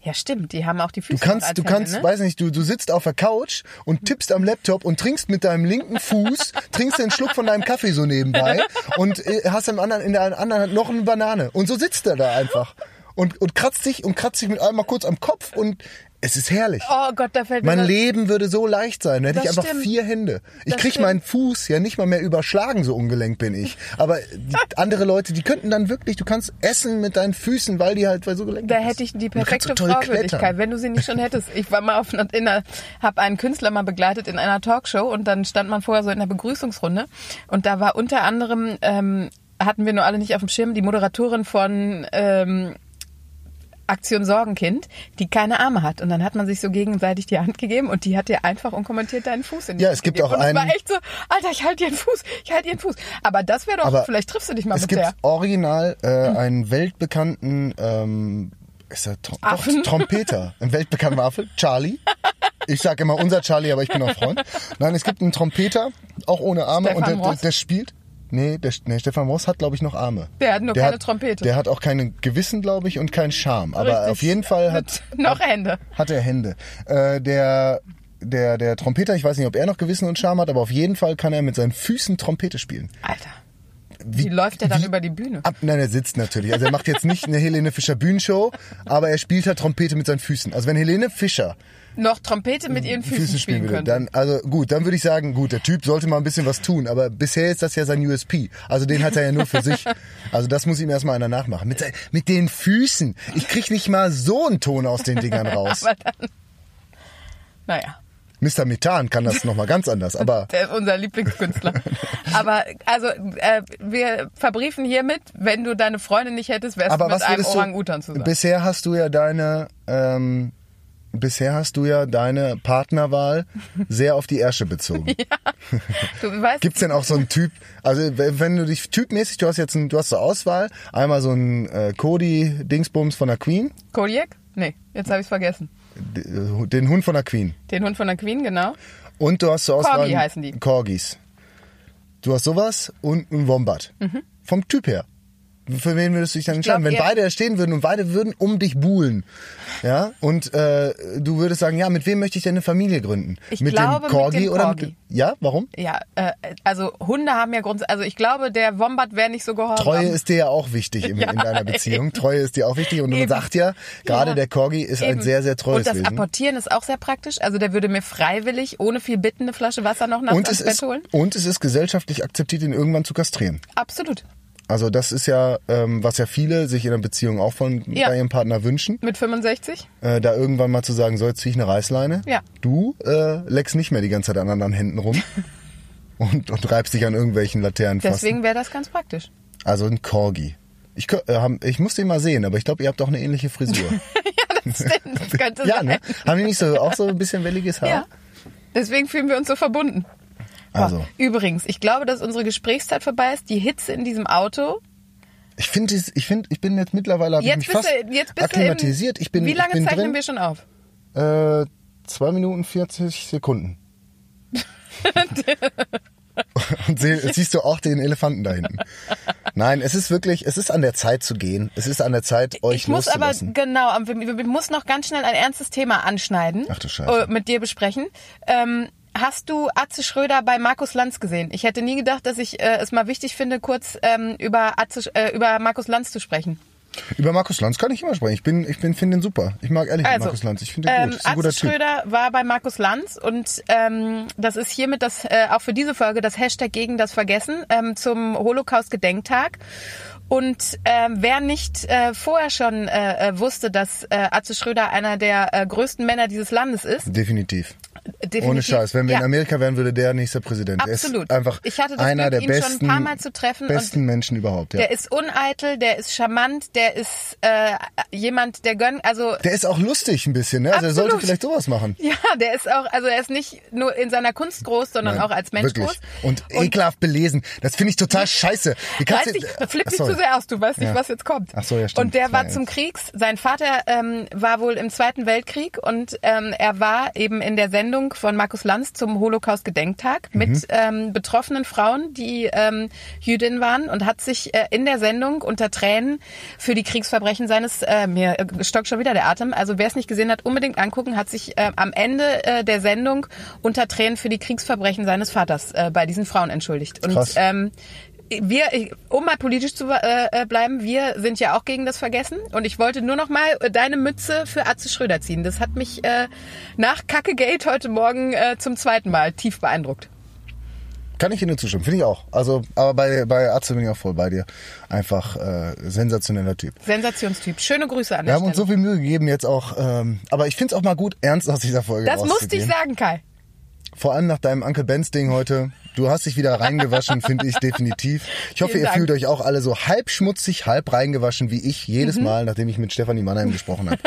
Ja, stimmt. Die haben auch die Füße Du kannst, du kannst, Hände, ne? weiß nicht, du, du sitzt auf der Couch und tippst am Laptop und trinkst mit deinem linken Fuß, trinkst einen Schluck von deinem Kaffee so nebenbei und äh, hast im anderen, in der anderen Hand noch eine Banane. Und so sitzt er da einfach. Und, und kratzt sich und kratzt sich mit einmal kurz am Kopf und es ist herrlich. Oh Gott, da fällt mir Mein das- Leben würde so leicht sein. Hätte ich einfach stimmt. vier Hände. Ich Das krieg stimmt. meinen Fuß ja nicht mal mehr überschlagen, so ungelenkt bin ich. Aber die andere Leute, die könnten dann wirklich, du kannst essen mit deinen Füßen, weil die halt weil so gelenkt Da bist. hätte ich die Und du kannst perfekte so toll Frau klettern. Würdigkeit, wenn du sie nicht schon hättest. Ich war mal auf einer, in einer, habe einen Künstler mal begleitet in einer Talkshow und dann stand man vorher so in der Begrüßungsrunde und da war unter anderem ähm, hatten wir nur alle nicht auf dem Schirm die Moderatorin von ähm, Aktion Sorgenkind, die keine Arme hat. Und dann hat man sich so gegenseitig die Hand gegeben und die hat dir einfach unkommentiert deinen Fuß in die Ja, Hand es gibt gegeben. auch und es war einen- echt so, Alter, ich halte ihren Fuß, ich halte ihren Fuß. Aber das wäre doch, Aber vielleicht triffst du dich mal es mit gibt der. original äh, einen weltbekannten ähm, ist er Trom Affen? Doch, Trompeter, ein weltbekannter Affe, Charlie. Ich sage immer unser Charlie, aber ich bin auch Freund. Nein, es gibt einen Trompeter, auch ohne Arme Stefan und der, der, der spielt. Nee, der, nee, Stefan Ross hat, glaube ich, noch Arme. Der hat nur keine hat, Trompete. Der hat auch kein Gewissen, glaube ich, und keinen Charme. Aber Richtig. auf jeden Fall hat, Mit noch Hände. hat er Hände. Äh, der, der, der Trompeter, ich weiß nicht, ob er noch Gewissen und Charme hat, aber auf jeden Fall kann er mit seinen Füßen Trompete spielen. Alter. Wie, läuft der dann über die Bühne? Ab, nein, er sitzt natürlich. Also er macht jetzt nicht eine Helene Fischer Bühnenshow, aber er spielt halt Trompete mit seinen Füßen. Also wenn Helene Fischer Noch Trompete mit ihren Füßen, spielen würde, könnte. dann also gut, dann würde ich sagen, gut, der Typ sollte mal ein bisschen was tun, aber bisher ist das ja sein USP. Also den hat er ja nur für sich. Also das muss ihm erstmal einer nachmachen. Mit, mit den Füßen. Ich krieg nicht mal so einen Ton aus den Dingern raus. Aber dann, naja, Mr. Methan kann das nochmal ganz anders, aber der ist unser Lieblingskünstler. Aber also, äh, wir verbriefen hiermit, wenn du deine Freundin nicht hättest, wärst aber du mit einem Orang-Utan zusammen. bisher hast du ja deine ähm, bisher hast du ja deine Partnerwahl sehr auf die Ärsche bezogen. Du weißt, Gibt's denn auch so einen Typ, also wenn du dich typmäßig, du hast jetzt ein, du hast zur Auswahl, einmal so ein äh, Cody Dingsbums von der Queen, Kodiak? Nee, jetzt habe ich vergessen. äh, den Hund von der Queen Den Hund von der Queen, genau. und du hast zur Auswahl Corgi heißen die. Corgis. Du hast sowas und ein Wombat. Mhm. Vom Typ her. Für wen würdest du dich dann entscheiden? glaub, Wenn beide da stehen würden und beide würden um dich buhlen, ja, und äh, du würdest sagen, ja, mit wem möchte ich denn eine Familie gründen? Ich mit glaube, dem mit Corgi dem oder mit Corgi. dem, Ja, warum? Ja, äh, also Hunde haben ja grundsätzlich, also ich glaube, der Wombat wäre nicht so gehorsam. Treue ist dir ja auch wichtig im, Ja, in deiner Beziehung. eben. Treue ist dir auch wichtig und man sagt ja, gerade Ja. der Corgi ist ein Eben. sehr, sehr treues Und das Wesen. Apportieren ist auch sehr praktisch. Also der würde mir freiwillig, ohne viel Bitten, eine Flasche Wasser noch ans es, Bett holen. und es ist gesellschaftlich akzeptiert, ihn irgendwann zu kastrieren. Absolut. Also das ist ja, ähm, was ja viele sich in einer Beziehung auch von Ja. bei ihrem Partner wünschen, Mit 65? äh, da irgendwann mal zu sagen, so jetzt zieh ich eine Reißleine. Ja. Du äh, leckst nicht mehr die ganze Zeit an anderen Händen rum und, und reibst dich an irgendwelchen Laternenfassen. Deswegen wäre das ganz praktisch. Also ein Corgi. Ich, äh, hab- ich muss den mal sehen, aber ich glaube, ihr habt auch eine ähnliche Frisur. Das stimmt, das könnte ja, sein. ne? Haben die nicht so auch so ein bisschen welliges Haar? Ja. Deswegen fühlen wir uns so verbunden. Also. Übrigens, ich glaube, dass unsere Gesprächszeit vorbei ist. Die Hitze in diesem Auto. Ich finde, ich finde, ich bin jetzt mittlerweile hab ich Jetzt mich bist, fast du, jetzt bist akklimatisiert. ich bin, Wie lange ich bin zeichnen drin. wir schon auf? Äh, zwei Minuten 40 Sekunden. Und siehst du auch den Elefanten da hinten. Nein, es ist wirklich, es ist an der Zeit zu gehen. Es ist an der Zeit, euch ich muss aber genau, wir, wir wir müssen noch ganz schnell ein ernstes Thema anschneiden. Ach du Scheiße. Mit dir besprechen. Ähm, hast du Atze Schröder bei Markus Lanz gesehen? Ich hätte nie gedacht, dass ich äh, es mal wichtig finde, kurz ähm, über Atze, äh, über Markus Lanz zu sprechen. Über Markus Lanz kann ich immer sprechen. Ich bin, ich bin, finde den super. Ich mag ehrlich Also, Markus Lanz. Ich finde den ähm, gut. Ist ein guter Atze Typ. Schröder war bei Markus Lanz und ähm, das ist hiermit das äh, auch für diese Folge das Hashtag gegen das Vergessen ähm, zum Holocaust-Gedenktag. Und ähm, wer nicht äh, vorher schon äh, äh, wusste, dass äh, Atze Schröder einer der äh, größten Männer dieses Landes ist, Definitiv. Definitiv, Ohne Scheiß. Wenn wir ja, in Amerika wären, würde der nächster Präsident. Absolut. Ist einfach Ich hatte das einer Glück, der ihn schon ein besten, paar Mal zu treffen und besten Menschen überhaupt. Ja. der ist uneitel, der ist charmant, der ist äh, jemand, der gönnt, also Der ist auch lustig ein bisschen, ne? Also er sollte vielleicht sowas machen. ja, der ist auch, also er ist nicht nur in seiner Kunst groß, sondern Nein, auch als Mensch wirklich. groß. Und ekelhaft belesen. Das finde ich total scheiße. Wie kannst du- dich, flipp nicht zu sehr aus, du weißt nicht, Ja. was jetzt kommt. Ach so, ja, stimmt. Und der war war zum. Kriegs, sein Vater ähm, war wohl im Zweiten Weltkrieg und ähm, er war eben in der Sendung von Markus Lanz zum Holocaust-Gedenktag Mhm. mit ähm, betroffenen Frauen, die ähm, Jüdinnen waren und hat sich äh, in der Sendung unter Tränen für die Kriegsverbrechen seines, äh, mir äh, stockt schon wieder der Atem, also wer es nicht gesehen hat, unbedingt angucken, hat sich äh, am Ende äh, der Sendung unter Tränen für die Kriegsverbrechen seines Vaters äh, bei diesen Frauen entschuldigt. Und Krass. ähm, wir, um mal politisch zu äh, äh, bleiben, wir sind ja auch gegen das Vergessen. Und ich wollte nur noch mal äh, deine Mütze für Atze Schröder ziehen. Das hat mich äh, nach Kackegate heute Morgen äh, zum zweiten Mal tief beeindruckt. Kann ich Ihnen nur zustimmen, finde ich auch. Also, aber bei, bei Atze bin ich auch voll bei dir. Einfach äh, sensationeller Typ. Sensationstyp. Schöne Grüße an Wir der haben uns so Stelle. viel Mühe gegeben jetzt auch. Ähm, aber ich finde es auch mal gut, ernst aus dieser Folge das musste ich sagen, Kai. Vor allem nach deinem Uncle Benz Ding heute. Du hast dich wieder reingewaschen, finde ich definitiv. Ich hoffe, ihr fühlt euch auch alle so halb schmutzig, halb reingewaschen wie ich Mhm. jedes Mal, nachdem ich mit Stefanie Mannheim gesprochen habe.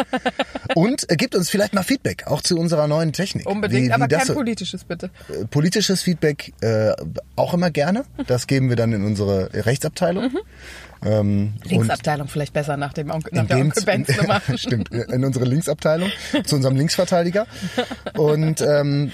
Und äh, gebt uns vielleicht mal Feedback, auch zu unserer neuen Technik. Unbedingt, Wie- wie aber das kein so- politisches, bitte. äh, politisches Feedback äh, auch immer gerne. Das geben wir dann in unsere Rechtsabteilung. Mhm. Ähm, Linksabteilung vielleicht besser nach, dem Onkel, nach der Onkel Benz Nummer. Stimmt, in unsere Linksabteilung, zu unserem Linksverteidiger. Und ähm,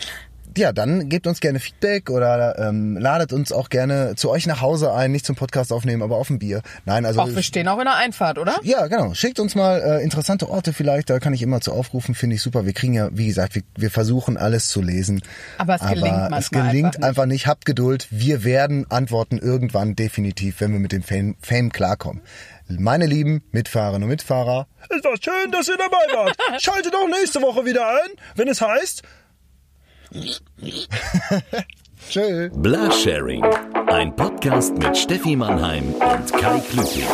ja, dann gebt uns gerne Feedback oder ähm, ladet uns auch gerne zu euch nach Hause ein, nicht zum Podcast aufnehmen, aber auf ein Bier. Nein, also Auch wir stehen auch in der Einfahrt, oder? ja, genau. Schickt uns mal äh, interessante Orte vielleicht, da kann ich immer zu aufrufen, finde ich super. Wir kriegen ja, wie gesagt, wir, wir versuchen alles zu lesen. Aber es gelingt es manchmal gelingt einfach nicht. einfach nicht. Habt Geduld. Wir werden antworten irgendwann definitiv, wenn wir mit dem Fame, Fame klarkommen. Meine lieben Mitfahrerinnen und Mitfahrer, Es war schön, dass ihr dabei wart. Schaltet auch nächste Woche wieder ein, wenn es heißt... tschö. Blasharing. Ein Podcast mit Steffi Mannheim und Kai Klüting.